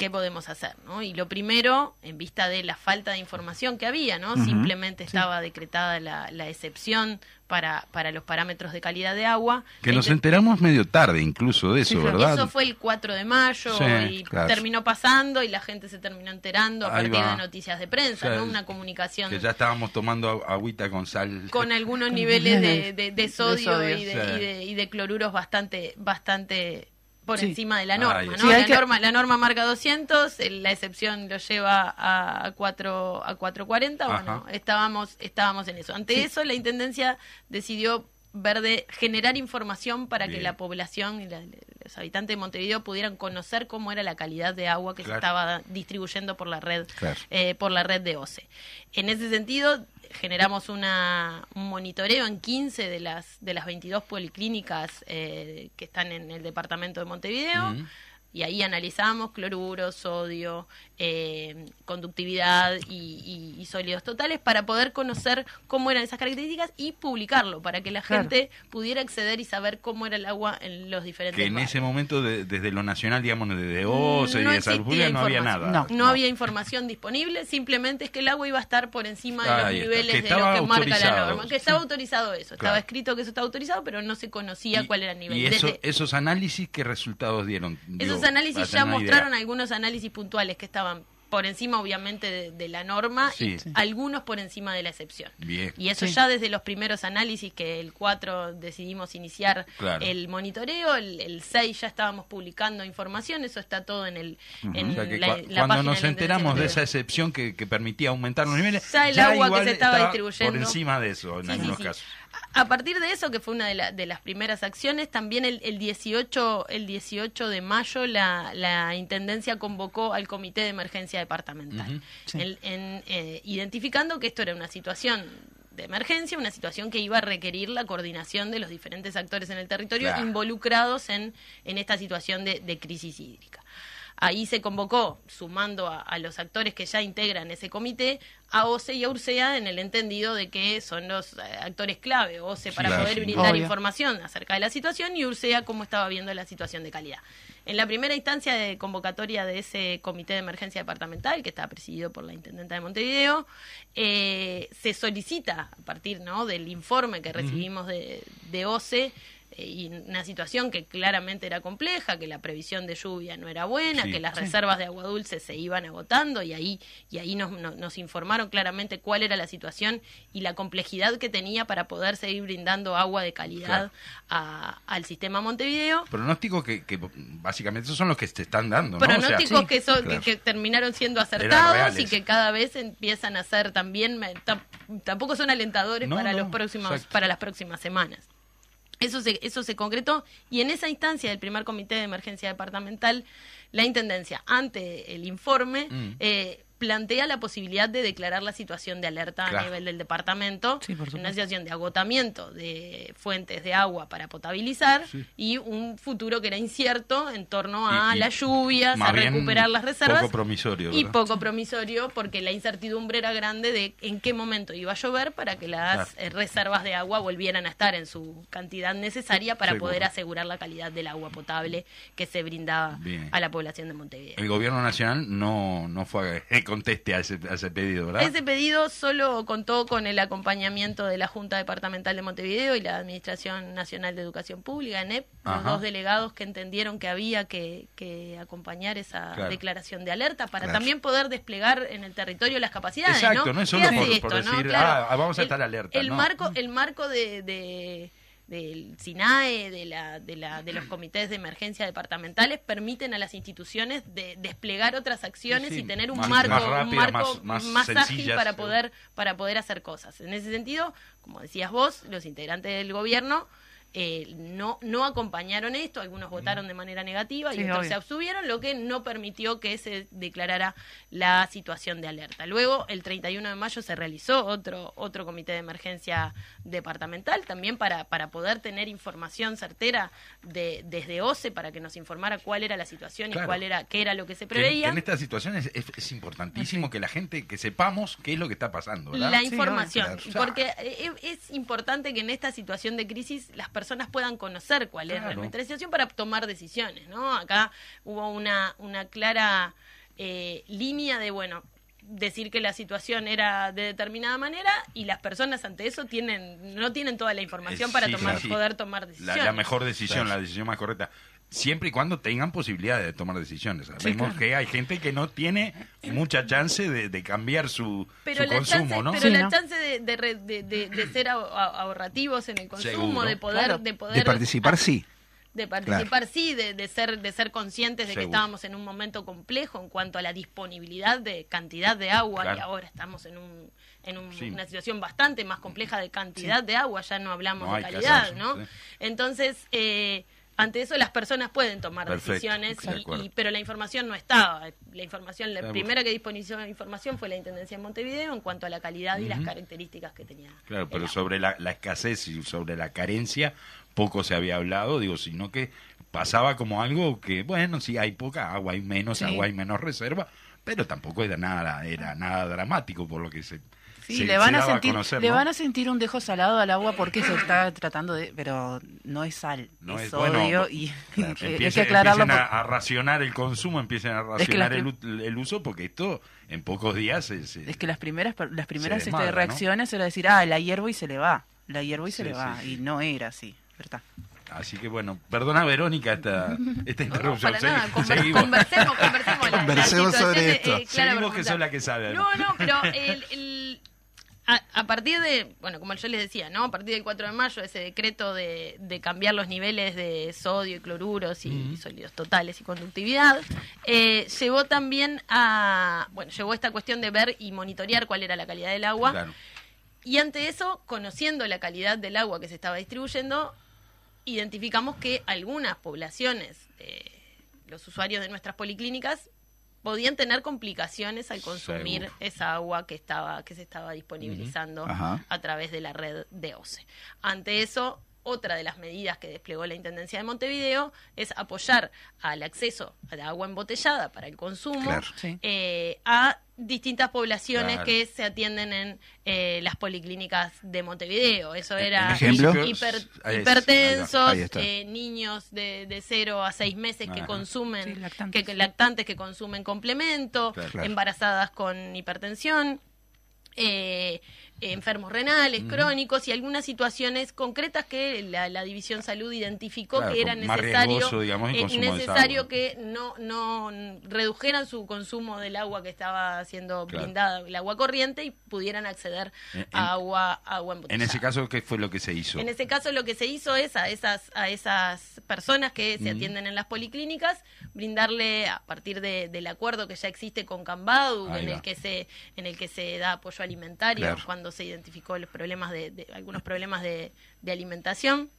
qué podemos hacer, ¿no? Y lo primero, en vista de la falta de información que había, ¿no? Simplemente estaba decretada la, la excepción para, para los parámetros de calidad de agua. Que nos Ente- enteramos medio tarde incluso de eso, ¿verdad? Eso fue el 4 de mayo Sí, y claro. terminó pasando y la gente se terminó enterando a Ahí partir va. de noticias de prensa, O sea, ¿no? Una comunicación Que ya estábamos tomando agüita con sal. con algunos niveles de, de- de sodio, sodio. y, de, Sí. y de- y de cloruros bastante bastante por Sí. encima de la norma, Ay, ¿no? sí, la, que- norma la norma marca 200, el- la excepción lo lleva a, a 4 a 440, bueno, estábamos estábamos en eso. Ante eso la intendencia decidió ver de generar información para que la población y la- los habitantes de Montevideo pudieran conocer cómo era la calidad de agua que Claro. se estaba distribuyendo por la red Claro. eh, por la red de OCE. En ese sentido, generamos una, un monitoreo en 15 de las, de las 22 policlínicas eh, que están en el departamento de Montevideo. Y ahí analizamos cloruro, sodio, eh, conductividad y, y- y sólidos totales para poder conocer cómo eran esas características y publicarlo, para que la Claro. gente pudiera acceder y saber cómo era el agua en los diferentes Que en barrios. ese momento, de- desde lo nacional, digamos, desde OCE No y de Pública, no había nada. No. No había información disponible, simplemente es que el agua iba a estar por encima de los Ahí niveles que de lo estaba que marca la autorizado, norma. Que estaba sí. autorizado eso, Claro. estaba escrito que eso estaba autorizado, pero no se conocía Y- cuál era el nivel. ¿Y eso- Desde- esos análisis qué resultados dieron? Esos análisis ya idea. mostraron algunos análisis puntuales que estaban por encima, obviamente, de, de la norma Sí. y algunos por encima de la excepción. Bien. Y eso Sí. ya desde los primeros análisis, que el 4 decidimos iniciar Claro. el monitoreo, el, el 6 ya estábamos publicando información, eso está todo en el en O sea que la, cua- la cuando nos enteramos de esa excepción que, que permitía aumentar los niveles, Ya el agua que se estaba por distribuyendo. encima de eso en Sí, sí, algunos sí. casos. A partir de eso, que fue una de, la- de las primeras acciones, también el, el 18, el 18 de mayo la, la Intendencia convocó al Comité de Emergencia Departamental, Ujú. Sí. en- en, eh, identificando que esto era una situación de emergencia, una situación que iba a requerir la coordinación de los diferentes actores en el territorio Claro. involucrados en, en esta situación de, de crisis hídrica. Ahí se convocó, sumando a, a los actores que ya integran ese comité, a OCE y a URSEA en el entendido de que son los eh, actores clave, OCE para Claro, poder brindar Obvio. información acerca de la situación y URSEA cómo estaba viendo la situación de calidad. En la primera instancia de convocatoria de ese comité de emergencia departamental, que está presidido por la intendenta de Montevideo, eh, se solicita, a partir ¿no? del informe que recibimos de, de OCE, y una situación que claramente era compleja, que la previsión de lluvia no era buena, Sí, que las sí. reservas de agua dulce se iban agotando y ahí y ahí nos, no- nos informaron claramente cuál era la situación y la complejidad que tenía para poder seguir brindando agua de calidad a- al sistema Montevideo. Pronósticos que, que básicamente esos son los que se están dando, ¿no? O sea, Pronósticos que, son, claro. que, que terminaron siendo acertados y que cada vez empiezan a ser también tampoco son alentadores No, para no, los próximos exacto. para las próximas semanas. Eso se, eso se concretó y en esa instancia del primer comité de emergencia departamental, la Intendencia, ante el informe, Mm. eh, plantea la posibilidad de declarar la situación de alerta Claro. a nivel del departamento, Sí, por una situación de agotamiento de fuentes de agua para potabilizar Sí. y un futuro que era incierto en torno a Y- y las lluvias, a recuperar las reservas. Poco promisorio. Y ¿verdad? poco promisorio porque la incertidumbre era grande de en qué momento iba a llover para que las Claro. eh, reservas de agua volvieran a estar en su cantidad necesaria para poder asegurar la calidad del agua potable que se brindaba Bien. a la población de Montevideo. El gobierno nacional no, no fue conteste a ese, a ese pedido, ¿verdad? Ese pedido solo contó con el acompañamiento de la Junta Departamental de Montevideo y la Administración Nacional de Educación Pública, ENEP, los dos delegados que entendieron que había que, que acompañar esa Claro. declaración de alerta para Claro. también poder desplegar en el territorio las capacidades. Exacto, ¿no? no es ¿Qué solo por- esto, por no? decir, Claro. "Ah, vamos a El- estar alerta", El ¿no? marco, el marco de, de- del SINAE, de, la, de, la, de los comités de emergencia departamentales, permiten a las instituciones de desplegar otras acciones Sí, y tener un más- marco, más un marco más- más ágil para poder para poder hacer cosas. En ese sentido, como decías vos, los integrantes del gobierno eh, no, no acompañaron esto, algunos votaron de manera negativa y Sí, otros obvio. se abstuvieron, lo que no permitió que se declarara la situación de alerta. Luego, el 31 de mayo se realizó otro, otro comité de emergencia departamental, también para, para poder tener información certera de, desde OCE, para que nos informara cuál era la situación Claro. y cuál era, qué era lo que se preveía. que en estas situaciones es, es importantísimo que la gente, que sepamos qué es lo que está pasando, ¿verdad? La Sí, información, porque eh, es importante que en esta situación de crisis las personas puedan conocer cuál es realmente la situación para tomar decisiones, ¿no? Acá hubo una, una clara eh, línea de, bueno, decir que la situación era de determinada manera y las personas ante eso tienen no tienen toda la información Eh, para sí, tomar sí. poder tomar decisiones. la mejor decisión, la decisión más correcta. Siempre y cuando tengan posibilidad de tomar decisiones. Sabemos claro. que hay gente que no tiene mucha chance de, de cambiar su, pero su la consumo, chance, ¿no? pero Sí, la ¿no? chance de, de, re- de- de- de ser ahor- ahorrativos en el consumo, Seguro, de poder, claro. de poder De participar, sí. de participar sí, de, de ser de ser conscientes de que estábamos en un momento complejo en cuanto a la disponibilidad de cantidad de agua Claro. y ahora estamos en un en un- Sí. una situación bastante más compleja de cantidad de agua, ya no hablamos No de calidad, ¿no? sí. Entonces, eh, ante eso las personas pueden tomar Perfecto, decisiones, de y- y- pero la información no estaba. La información, la Claro. primera que de información fue la Intendencia de Montevideo en cuanto a la calidad y las características que tenía. Claro, pero agua. sobre la, la escasez y sobre la carencia poco se había hablado, digo, sino que pasaba como algo que, bueno, sí hay poca agua, hay menos Sí. agua, hay menos reserva, pero tampoco era nada, era nada dramático por lo que se, Sí, le van a sentir, conocer, le ¿no? van a sentir un dejo salado al agua porque se está tratando de, pero no es sal, No es, es- bueno, sodio y claro. hay que Empiecen, aclararlo. empiecen a, por- a racionar el consumo, empiecen a Es que las racionar el, el uso, porque esto en pocos días se, se- Es que las primeras las primeras este, desmadra, ¿no? reacciones era decir, ah, la hiervo y se le va, la hiervo y se Sí, le va, sí, sí. y no era así, ¿verdad? Así que bueno, perdona Verónica esta, esta No, no, interrupción. para nada, Segui- conver- seguimos. conversemos, conversemos. la- la sobre esto. eh, Seguimos que sos la que sabe. No, no, pero el, el- a, a partir de, bueno, como yo les decía, ¿no? A partir del 4 de mayo, ese decreto de, de cambiar los niveles de sodio y cloruros y sólidos totales y conductividad, eh, llevó también a, bueno, llevó esta cuestión de ver y monitorear cuál era la calidad del agua. Claro. Y ante eso, conociendo la calidad del agua que se estaba distribuyendo, identificamos que algunas poblaciones de los usuarios de nuestras policlínicas podían tener complicaciones al consumir Seguro. esa agua que estaba que se estaba disponibilizando a través de la red de OCE. Ante eso, otra de las medidas que desplegó la Intendencia de Montevideo es apoyar al acceso a la agua embotellada para el consumo Claro. Sí. eh, a distintas poblaciones Claro. que se atienden en eh, las policlínicas de Montevideo. Eso En- era hiper- ahí hipertensos, Ahí está. eh, niños de, de 0 a 6 meses que Ajá. consumen, Sí, lactantes. que, que lactantes que consumen complemento, Claro. Claro. embarazadas con hipertensión. eh, enfermos renales, crónicos y algunas situaciones concretas que la, la División Salud identificó Claro, que era necesario, riesgoso, digamos, el eh, necesario que no, no redujeran su consumo del agua que estaba siendo Claro. brindada, el agua corriente, y pudieran acceder En- a agua, agua En ese caso, ¿qué fue lo que se hizo? En ese caso lo que se hizo es a esas, a esas personas que se atienden en las policlínicas, brindarle a partir de- del acuerdo que ya existe con Cambadu, Ahí en va. el que se, en el que se da apoyo alimentario Claro. cuando se identificó los problemas de, de- algunos problemas de, de alimentación.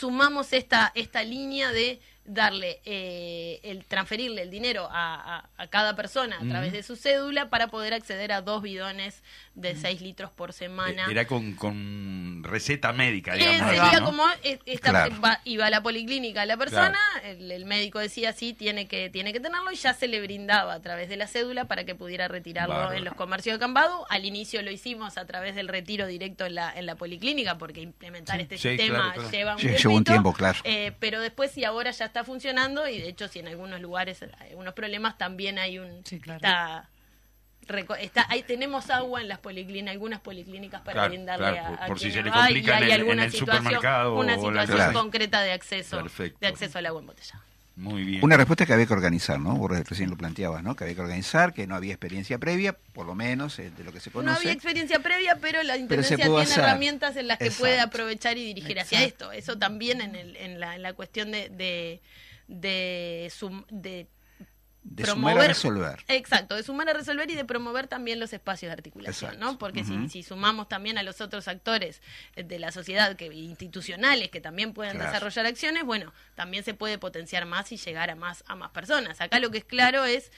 Sumamos esta, esta línea de darle eh, el transferirle el dinero a, a- a cada persona a través de su cédula para poder acceder a dos bidones de 6 litros por semana. Eh, Era con, con receta médica, Eh, digamos. sería ¿no? como eh, esta- Claro. va- iba a la policlínica la persona, el, el médico decía sí, tiene que, tiene que tenerlo y ya se le brindaba a través de la cédula para que pudiera retirarlo en los comercios de Cambado. Al inicio lo hicimos a través del retiro directo en la, en la policlínica porque implementar este Sí, sistema lleva un Sí, lleva un tiempo, claro. Eh, pero después sí ahora ya está funcionando y de hecho si en algunos lugares hay algunos problemas también hay un Sí, claro. está reco- está ahí tenemos agua en las policlínicas algunas policlínicas para Claro, brindarle claro, a, por- a por si se le va, complica en hay el- en el supermercado una o la situación concreta de acceso Perfecto. de acceso al agua embotellada Muy bien. Una respuesta que había que organizar, ¿no? Vos recién lo planteabas, ¿no? Que había que organizar, que no había experiencia previa, por lo menos eh, de lo que se no conoce. había experiencia previa pero la intendencia pudo tiene hacer. herramientas en las que puede Exacto. aprovechar y dirigir hacia esto eso también en, el, en, la, en la cuestión de de, de, sum- de de sumar a resolver. Exacto, de sumar a resolver y de promover también los espacios de articulación, Exacto. ¿no? Porque si, si sumamos también a los otros actores de la sociedad que institucionales que también pueden Claro. desarrollar acciones, bueno, también se puede potenciar más y llegar a más a más personas. Acá lo que es claro es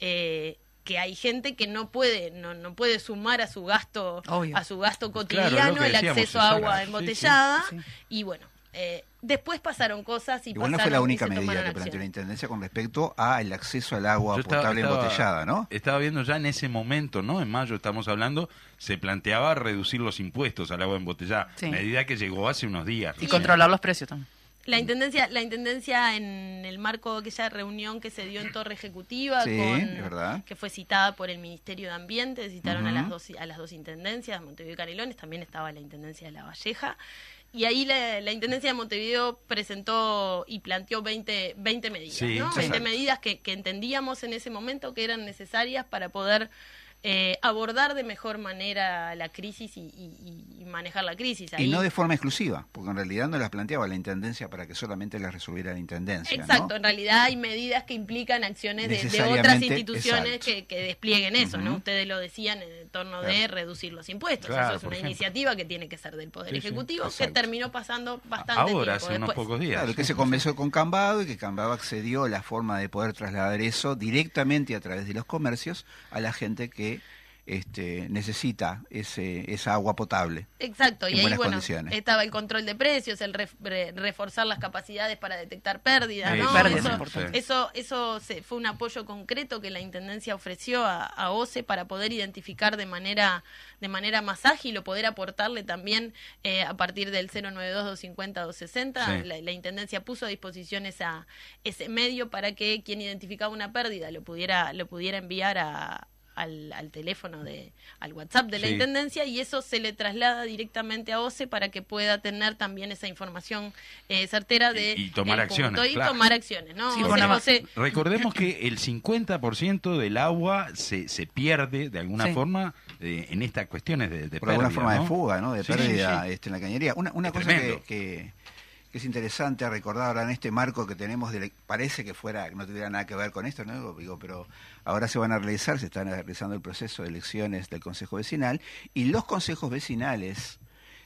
eh, que hay gente que no puede no, no puede sumar a su gasto Obvio. a su gasto cotidiano el acceso a agua Sí, sí. embotellada Sí. y bueno eh, Después pasaron cosas y Igual no pasaron fue la única medida que planteó la. Intendencia con respecto al acceso al agua Yo estaba- potable estaba- embotellada, ¿no? Estaba viendo ya en ese momento, ¿no? En mayo estamos hablando, se planteaba reducir los impuestos al agua embotellada, Sí. medida que llegó hace unos días. Y controlar los precios también. La intendencia, la intendencia en el marco de aquella reunión que se dio en Torre Ejecutiva, Sí, con- es verdad. que fue citada por el Ministerio de Ambiente, citaron a las dos a las dos intendencias, Montevideo y Canelones, también estaba la intendencia de La Valleja. Y ahí la, la Intendencia de Montevideo presentó y planteó 20, 20 medidas, Sí, ¿no? 20 exacto. medidas que, que entendíamos en ese momento que eran necesarias para poder eh, abordar de mejor manera la crisis y, y- y manejar la crisis. Y no de forma exclusiva, porque en realidad no las planteaba la Intendencia para que solamente las resolviera la Intendencia, ¿no? Exacto, en realidad hay medidas que implican acciones de, de otras instituciones que, que desplieguen eso, ¿no? Ustedes lo decían en torno de Claro. reducir los impuestos. Claro, eso es una ejemplo. iniciativa que tiene que ser del Poder Sí, sí, Ejecutivo, que terminó pasando bastante Ahora, tiempo hace unos después. pocos días. Claro, que se conversó con Cambado y que Cambado accedió a la forma de poder trasladar eso directamente a través de los comercios a la gente que este, necesita ese, esa agua potable. Exacto, en y ahí bueno, estaba el control de precios, el ref- re- reforzar las capacidades para detectar pérdidas, Sí, ¿no? pérdidas eso, importantes. eso, eso se- fue un apoyo concreto que la intendencia ofreció a, a OCE para poder identificar de manera de manera más ágil o poder aportarle también eh, a partir del 092-250-260. Sí. La, la intendencia puso a disposición esa, ese medio para que quien identificaba una pérdida lo pudiera lo pudiera enviar a al, al teléfono de al WhatsApp de la Sí. intendencia y eso se le traslada directamente a OCE para que pueda tener también esa información eh, certera de Y- y tomar acciones, punto, y claro. tomar acciones no Sí, OCE- Recordemos que el 50% del agua se, se pierde de alguna Sí. forma eh, en estas cuestiones de, de por alguna forma ¿no? de fuga, ¿no? De Sí, pérdida sí. Este, en la cañería. Una, una Es cosa que, tremendo. que- que es interesante recordar ahora en este marco que tenemos, de, parece que fuera, que no tuviera nada que ver con esto, ¿no? Digo, pero ahora se van a realizar, se están realizando el proceso de elecciones del Consejo Vecinal y los consejos vecinales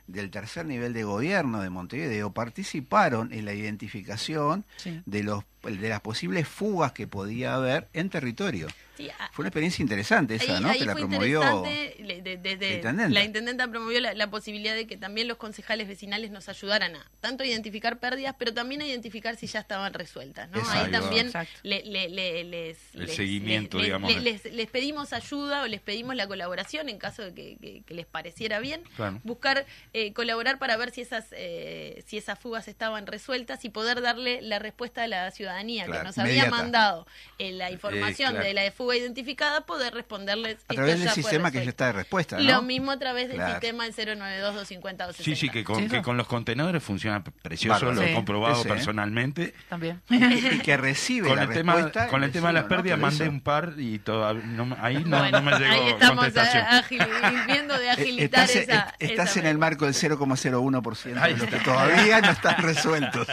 del tercer nivel de gobierno de Montevideo participaron en la identificación Sí. de los de las posibles fugas que podía haber en territorio. sí, a- Fue una experiencia interesante esa, Ahí, ¿no? ahí que la promovió de- de- la intendenta. la intendenta promovió la, la posibilidad de que también los concejales vecinales nos ayudaran a tanto a identificar pérdidas, pero también a identificar si ya estaban resueltas. ¿no? Ahí también le- le- le- les, El les- seguimiento, les- digamos, les- de- les- les pedimos ayuda o les pedimos la colaboración en caso de que, que- que les pareciera bien. Claro. Buscar eh, colaborar para ver si esas, eh, si esas fugas estaban resueltas y poder darle la respuesta a la ciudadanía que Claro, nos había inmediata. mandado eh, la información claro. de la de fuga identificada, poder responderles a través del fue sistema que ya está de respuesta, ¿no? Lo mismo a través del sistema del 092-250 Sí, sí, que con, Sí, que con los contenedores funciona precioso, lo he comprobado Sí, sí. personalmente. También. y que recibe Con la el, tema, con el tema de las pérdidas mandé un par y todavía no, me- ahí no, Bueno, no me llegó ahí estamos contestación. a- agil- viendo de Eh, agilitar Estás, esa, eh, estás esa en el marco del 0,01% Ahí de los que todavía no están resueltos. Sí,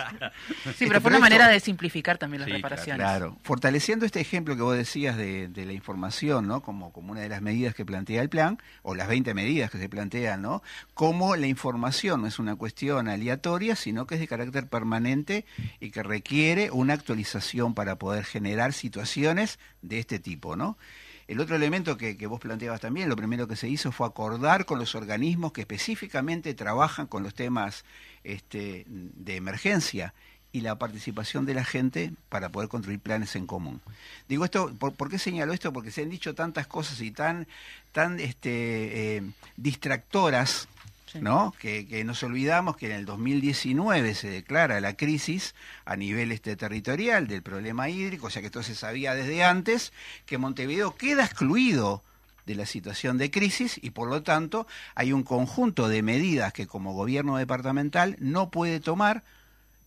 Este, pero fue pero una manera de simplificar también las Sí, reparaciones. Claro, fortaleciendo este ejemplo que vos decías de, de la información, ¿no? Como, como una de las medidas que plantea el plan, o las 20 medidas que se plantean, ¿no? Como la información no es una cuestión aleatoria, sino que es de carácter permanente y que requiere una actualización para poder generar situaciones de este tipo, ¿no? El otro elemento que, que vos planteabas también, lo primero que se hizo fue acordar con los organismos que específicamente trabajan con los temas este, de emergencia y la participación de la gente para poder construir planes en común. Digo esto, ¿por, por qué señalo esto? Porque se han dicho tantas cosas y tan, tan este, eh, distractoras, Sí. ¿no? Que, que nos olvidamos que en el 2019 se declara la crisis a nivel este, territorial del problema hídrico, o sea que esto se sabía desde antes, que Montevideo queda excluido de la situación de crisis y por lo tanto hay un conjunto de medidas que como gobierno departamental no puede tomar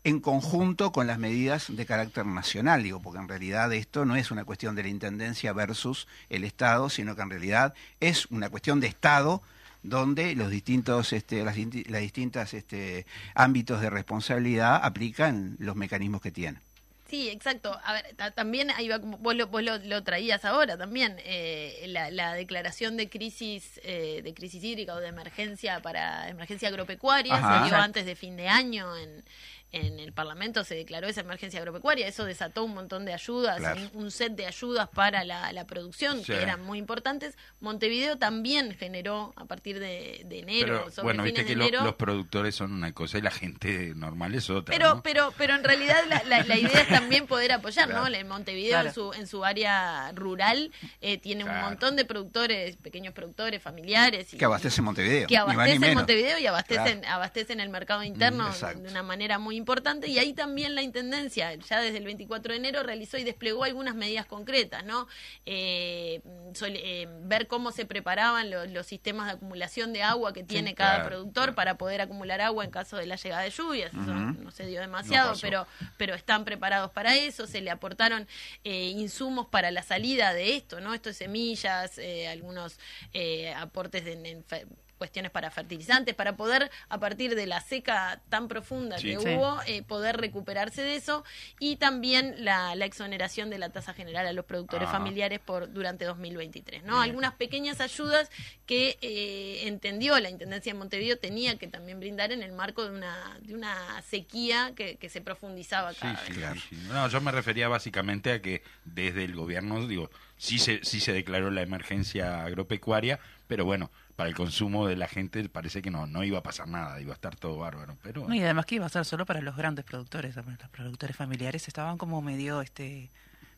en conjunto con las medidas de carácter nacional, digo, porque en realidad esto no es una cuestión de la Intendencia versus el Estado, sino que en realidad es una cuestión de Estado donde los distintos este, las, distin- las distintas este, ámbitos de responsabilidad aplican los mecanismos que tienen. Sí, exacto. A ver, ta- también ahí va, vos lo, vos lo, lo traías ahora también, eh, la, la declaración de crisis eh, de crisis hídrica o de emergencia para emergencia agropecuaria Ajá. se dio antes de fin de año en, en el Parlamento se declaró esa emergencia agropecuaria. Eso desató un montón de ayudas, Claro. un, set de ayudas para la, la producción Sí. que eran muy importantes. Montevideo también generó a partir de, de enero, Pero sobre bueno, viste que de lo- enero. los productores son una cosa y la gente normal es otra. Pero, ¿no? pero, pero en realidad la, la- la idea es también poder apoyar, ¿no? Montevideo, Claro. en, su, en su área rural, eh, tiene Claro. un montón de productores, pequeños productores, familiares. y- Que abastece Montevideo. que abastecen. Montevideo y abastecen, abastecen el mercado interno Mm, exacto. de una manera muy importante. Y ahí también la Intendencia, ya desde el 24 de enero, realizó y desplegó algunas medidas concretas, ¿no? Eh, sol- eh, ver cómo se preparaban lo- los sistemas de acumulación de agua que tiene cada claro, productor claro. para poder acumular agua en caso de la llegada de lluvias. Eso no se dio demasiado, pero, pero están preparados para eso. Se le aportaron eh, insumos para la salida de esto, ¿no? Esto es semillas, eh, algunos eh, aportes de, en fe- cuestiones para fertilizantes, para poder, a partir de la seca tan profunda Sí. que Sí. hubo, eh, poder recuperarse de eso y también la, la exoneración de la tasa general a los productores Ah. familiares por durante 2023, ¿no? Bien. Algunas pequeñas ayudas que eh, entendió la Intendencia de Montevideo tenía que también brindar en el marco de una, de una sequía que, que se profundizaba Sí, cada sí, vez. sí, sí. No, yo me refería básicamente a que desde el gobierno, digo, sí se, sí se declaró la emergencia agropecuaria, pero bueno, para el consumo de la gente parece que no, no iba a pasar nada, iba a estar todo bárbaro. Pero No, y además que iba a ser solo para los grandes productores, los productores familiares estaban como medio, este,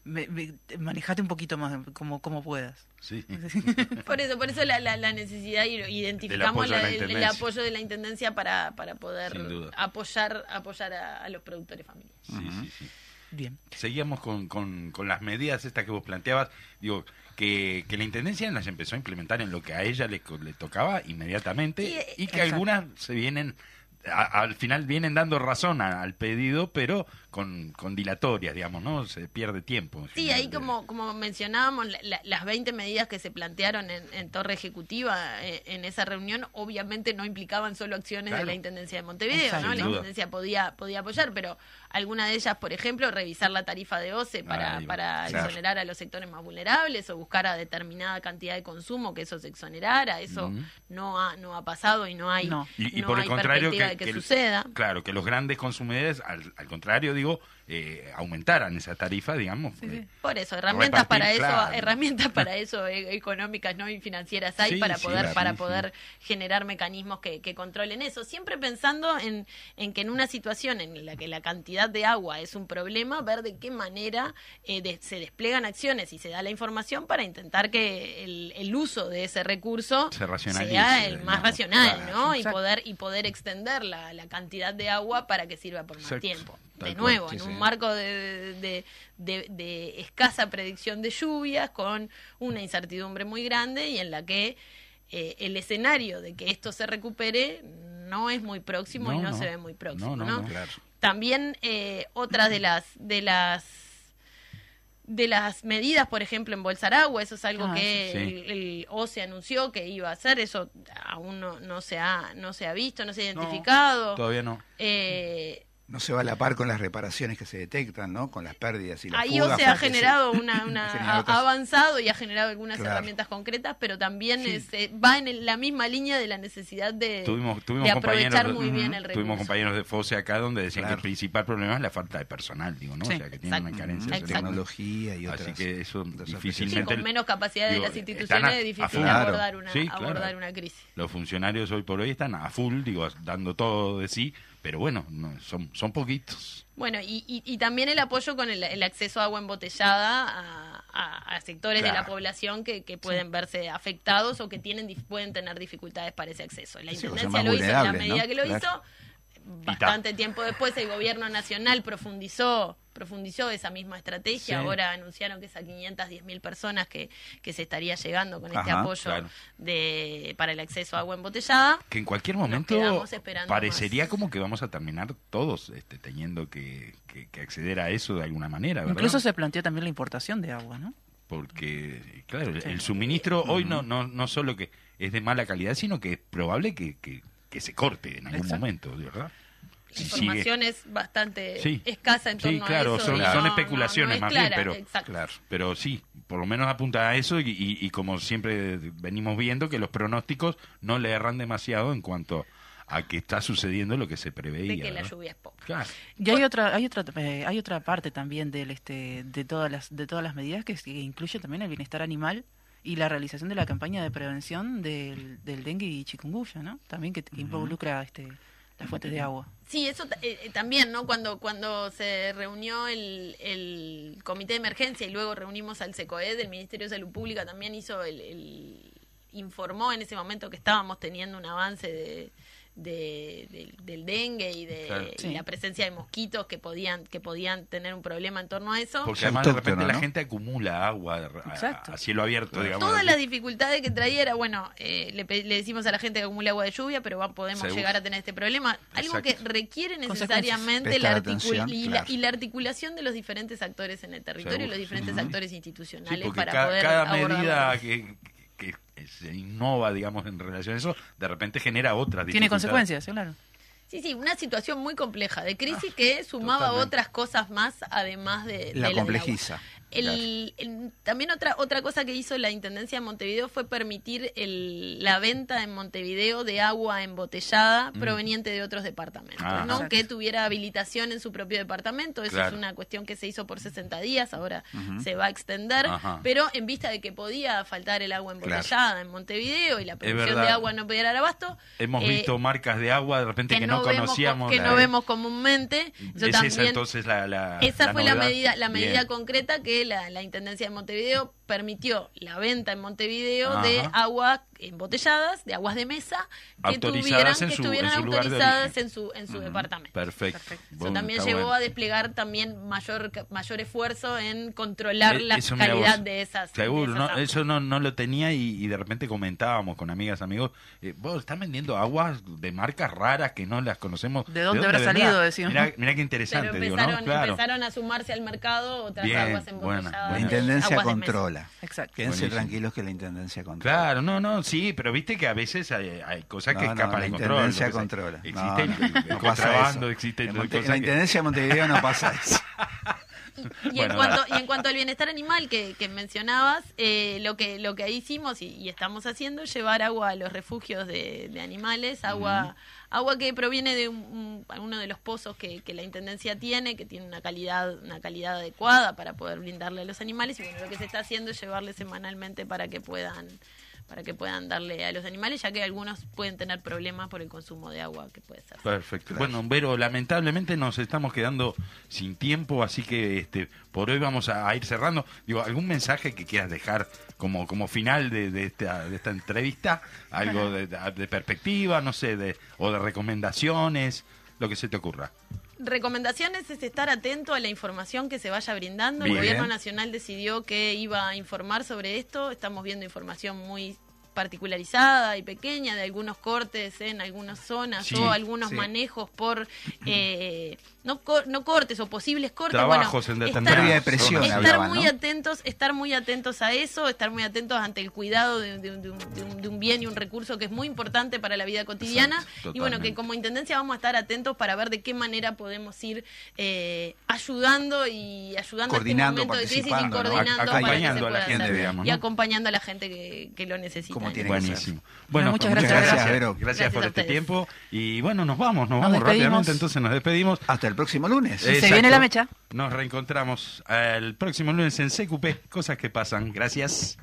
me- me- manejate un poquito más como, como puedas. sí. Por eso, por eso la, la, la necesidad y identificamos apoyo la la- el, apoyo de la Intendencia para, para poder apoyar apoyar a, a los productores familiares. Sí, sí, sí. Bien. Seguíamos con, con, con las medidas estas que vos planteabas, digo, que, que la Intendencia las empezó a implementar en lo que a ella le, co- le tocaba inmediatamente y que exacto. algunas se vienen, a- al final vienen dando razón a- al pedido, pero con, con dilatorias, digamos, ¿no? Se pierde tiempo. Sí, ahí como, como mencionábamos, la- la- las 20 medidas que se plantearon en, en Torre Ejecutiva eh, en esa reunión obviamente no implicaban solo acciones de la Intendencia de Montevideo, Exacto. ¿no? La. Intendencia podía, podía apoyar, pero alguna de ellas, por ejemplo, revisar la tarifa de OCE para, para Claro. exonerar a los sectores más vulnerables o buscar a determinada cantidad de consumo que eso se exonerara, eso no, ha, no ha pasado y no hay, No. Y, y no por el hay contrario, perspectiva que, de que, que- suceda. Claro, que los grandes consumidores, al, al contrario, digo, eh, aumentaran esa tarifa, digamos. Sí, sí. eh, Por eso, herramientas Repartir, para eso, claro. herramientas para eso eh, económicas no y financieras hay Sí, para sí, poder para poder generar mecanismos que, que controlen eso. Siempre pensando en, en que en una situación en la que la cantidad de agua es un problema, ver de qué manera eh, de- se despliegan acciones y se da la información para intentar que el, el uso de ese recurso Se sea el más racional, Claro. ¿no? Y poder y poder extender la, la cantidad de agua para que sirva por más Exacto. tiempo. De nuevo, en un marco de, de- de- de escasa predicción de lluvias, con una incertidumbre muy grande y en la que eh, el escenario de que esto se recupere no es muy próximo y No, se ve muy próximo. No, ¿no? no, no. Claro. También eh, otras de las de las de las medidas, por ejemplo, en Bolsar Agua, eso es algo Ah, que sí. el, el OCE anunció que iba a hacer, eso aún no, no se ha no se ha visto, no se ha No, identificado. Todavía no. Eh, No se va a la par con las reparaciones que se detectan, ¿no? Con las pérdidas y las Ahí fugas. Ha porque se- generado una, una- ha otras- avanzado y ha generado algunas Claro. herramientas concretas, pero también Sí. es, eh, va en la misma línea de la necesidad de, Tuvimos, tuvimos de compañeros aprovechar de- muy bien Ujú. el recurso. Tuvimos compañeros de FOSE acá donde decían que Claro. el principal problema es la falta de personal, digo, ¿no? Sí, o sea, que tienen exacto. una carencia Exacto. tremenda. tecnología y otras. Así que eso otras Sí, difícilmente... con menos capacidad de digo, las instituciones es difícil full. abordar, una, Sí, claro. abordar una crisis. Los funcionarios hoy por hoy están a full, digo, dando todo de sí, pero bueno, no, son, son poquitos. Bueno, y, y, y también el apoyo con el, el acceso a agua embotellada a, a- a sectores de la población que, que pueden verse afectados o que tienen pueden tener dificultades para ese acceso. La Intendencia lo hizo en la medida ¿no? que lo Claro. hizo. Bastante tiempo después el gobierno nacional profundizó profundizó esa misma estrategia. Sí. Ahora anunciaron que esas 510 mil personas que, que se estaría llegando con este Ajá, apoyo claro. de para el acceso a agua embotellada. Que en cualquier momento parecería más. como que vamos a terminar todos este, teniendo que, que- que acceder a eso de alguna manera, ¿verdad? Incluso se planteó también la importación de agua, ¿no? Porque, claro, el, Sí. el suministro hoy no, no, no solo que es de mala calidad, sino que es probable que, que, que se corte en algún Exacto. momento, ¿verdad? La información es bastante Sí. escasa en Sí, torno claro, a eso. son, y son no- no- especulaciones no es más clara, bien, pero, claro, sí, por lo menos apunta a eso y, y- y como siempre venimos viendo que los pronósticos no le erran demasiado en cuanto a que está sucediendo lo que se preveía. de que la lluvia es poca. Claro. Y hay otra, hay otra, eh, hay otra parte también del, este, de todas las, de todas las medidas que, que incluye también el bienestar animal y la realización de la campaña de prevención del, del dengue y chikungunya, ¿no? También que, que involucra este, las fuentes de agua. Sí, eso eh, eh, también, ¿no? Cuando, cuando se reunió el, el comité de emergencia y luego reunimos al SECOED, del Ministerio de Salud Pública también hizo el, el- informó en ese momento que estábamos teniendo un avance de, de- del- del dengue y de Claro. y Sí. la presencia de mosquitos que podían que podían tener un problema en torno a eso. Porque además de repente la gente acumula agua a- Exacto. a, cielo abierto, digamos. Todas las dificultades que traía era, bueno, eh, le, decimos a la gente que acumula agua de lluvia, pero va- podemos Seguro. llegar a tener este problema. Algo Exacto. que requiere necesariamente la, atención, y, la, y la articulación de los diferentes actores en el territorio y los diferentes actores institucionales para cada, poder cada medida que se innova, digamos, en relación a eso, de repente genera otras Tiene consecuencias, sí, claro. Sí, sí, una situación muy compleja de crisis que sumaba totalmente. otras cosas más además de, La complejiza. El, el- también otra otra cosa que hizo la Intendencia de Montevideo fue permitir el- la venta en Montevideo de agua embotellada proveniente de otros departamentos, Mm. Ah. ¿no? Que tuviera habilitación en su propio departamento. Eso Claro. es una cuestión que se hizo por 60 días, ahora se va a extender, Ajá. pero en vista de que podía faltar el agua embotellada en Montevideo y la producción de agua no podía dar abasto, Hemos eh, visto marcas de agua de repente que, no, conocíamos. que no vemos comúnmente. Es también, esa entonces la, la- esa fue la medida, la medida Bien. concreta que la, Intendencia de Montevideo permitió la venta en Montevideo de Ajá. agua embotelladas, de aguas de mesa, que tuvieran, que su- estuvieran en autorizadas en su, en su departamento. Perfecto. Perfecto. Eso Bueno, también llevó bueno. a desplegar también mayor mayor esfuerzo en controlar Eh, la calidad vos. de esas. de Seguro, esas ¿no? aguas. eso no, no lo tenía y, y de repente comentábamos con amigas, amigos, eh, vos están vendiendo aguas de marcas raras que no las conocemos. ¿De dónde habrá salido? Decíamos. Mirá, mirá qué Pero interesante, digo, empezaron, ¿no? Claro. empezaron a sumarse al mercado otras Bien, aguas embotelladas. buena. La de intendencia aguas de mesa. Controla. Exacto. Quédense Buenísimo. tranquilos que la intendencia controla. Claro, no, no, sí, pero viste que a veces hay, hay cosas que No, no, escapan la de control. intendencia que sea. controla. Existe no, el, el no pasa contrabando, eso. existe la que- intendencia de Montevideo no pasa eso. Y, Bueno, en cuanto, y en cuanto al bienestar animal que, que mencionabas, eh, lo que lo que hicimos y, y estamos haciendo es llevar agua a los refugios de, de animales, agua agua que proviene de un- un- uno de los pozos que, que la intendencia tiene, que tiene una calidad una calidad adecuada para poder brindarle a los animales y bueno lo que se está haciendo es llevarle semanalmente para que puedan para que puedan darle a los animales, ya que algunos pueden tener problemas por el consumo de agua que puede ser. Perfecto. Bueno, Vero, lamentablemente nos estamos quedando sin tiempo, así que este por hoy vamos a, a ir cerrando. Digo, ¿algún mensaje que quieras dejar como, como final de, de esta, de esta entrevista? ¿Algo de, de perspectiva, no sé, de, o de recomendaciones? Lo que se te ocurra. Recomendaciones es estar atento a la información que se vaya brindando. Bien. El gobierno nacional decidió que iba a informar sobre esto. Estamos viendo información muy particularizada y pequeña de algunos cortes en algunas zonas Sí, o algunos sí. manejos por eh, no, co- no cortes o posibles cortes Trabajos bueno, en estar- de presión, estar hablaban, muy ¿no? atentos estar muy atentos a eso estar muy atentos ante el cuidado de, de un- de un, de un- de un bien y un recurso que es muy importante para la vida cotidiana Exacto, y bueno que como intendencia vamos a estar atentos para ver de qué manera podemos ir eh, ayudando y ayudando Coordinando, a este momento de crisis y ¿no? coordinando que acompañando se a la pueda gente, hacer. digamos, y ¿no? acompañando a la gente que, que lo necesita Como en tiene este que Buenísimo. Bueno, Bueno, muchas pues gracias, gracias, Vero. Gracias, Gracias por este tiempo. Y bueno, nos vamos, nos, Nos vamos despedimos. rápidamente, entonces nos despedimos. Hasta el próximo lunes. Se viene la mecha. Nos reencontramos el próximo lunes en CQP, cosas que pasan. Gracias.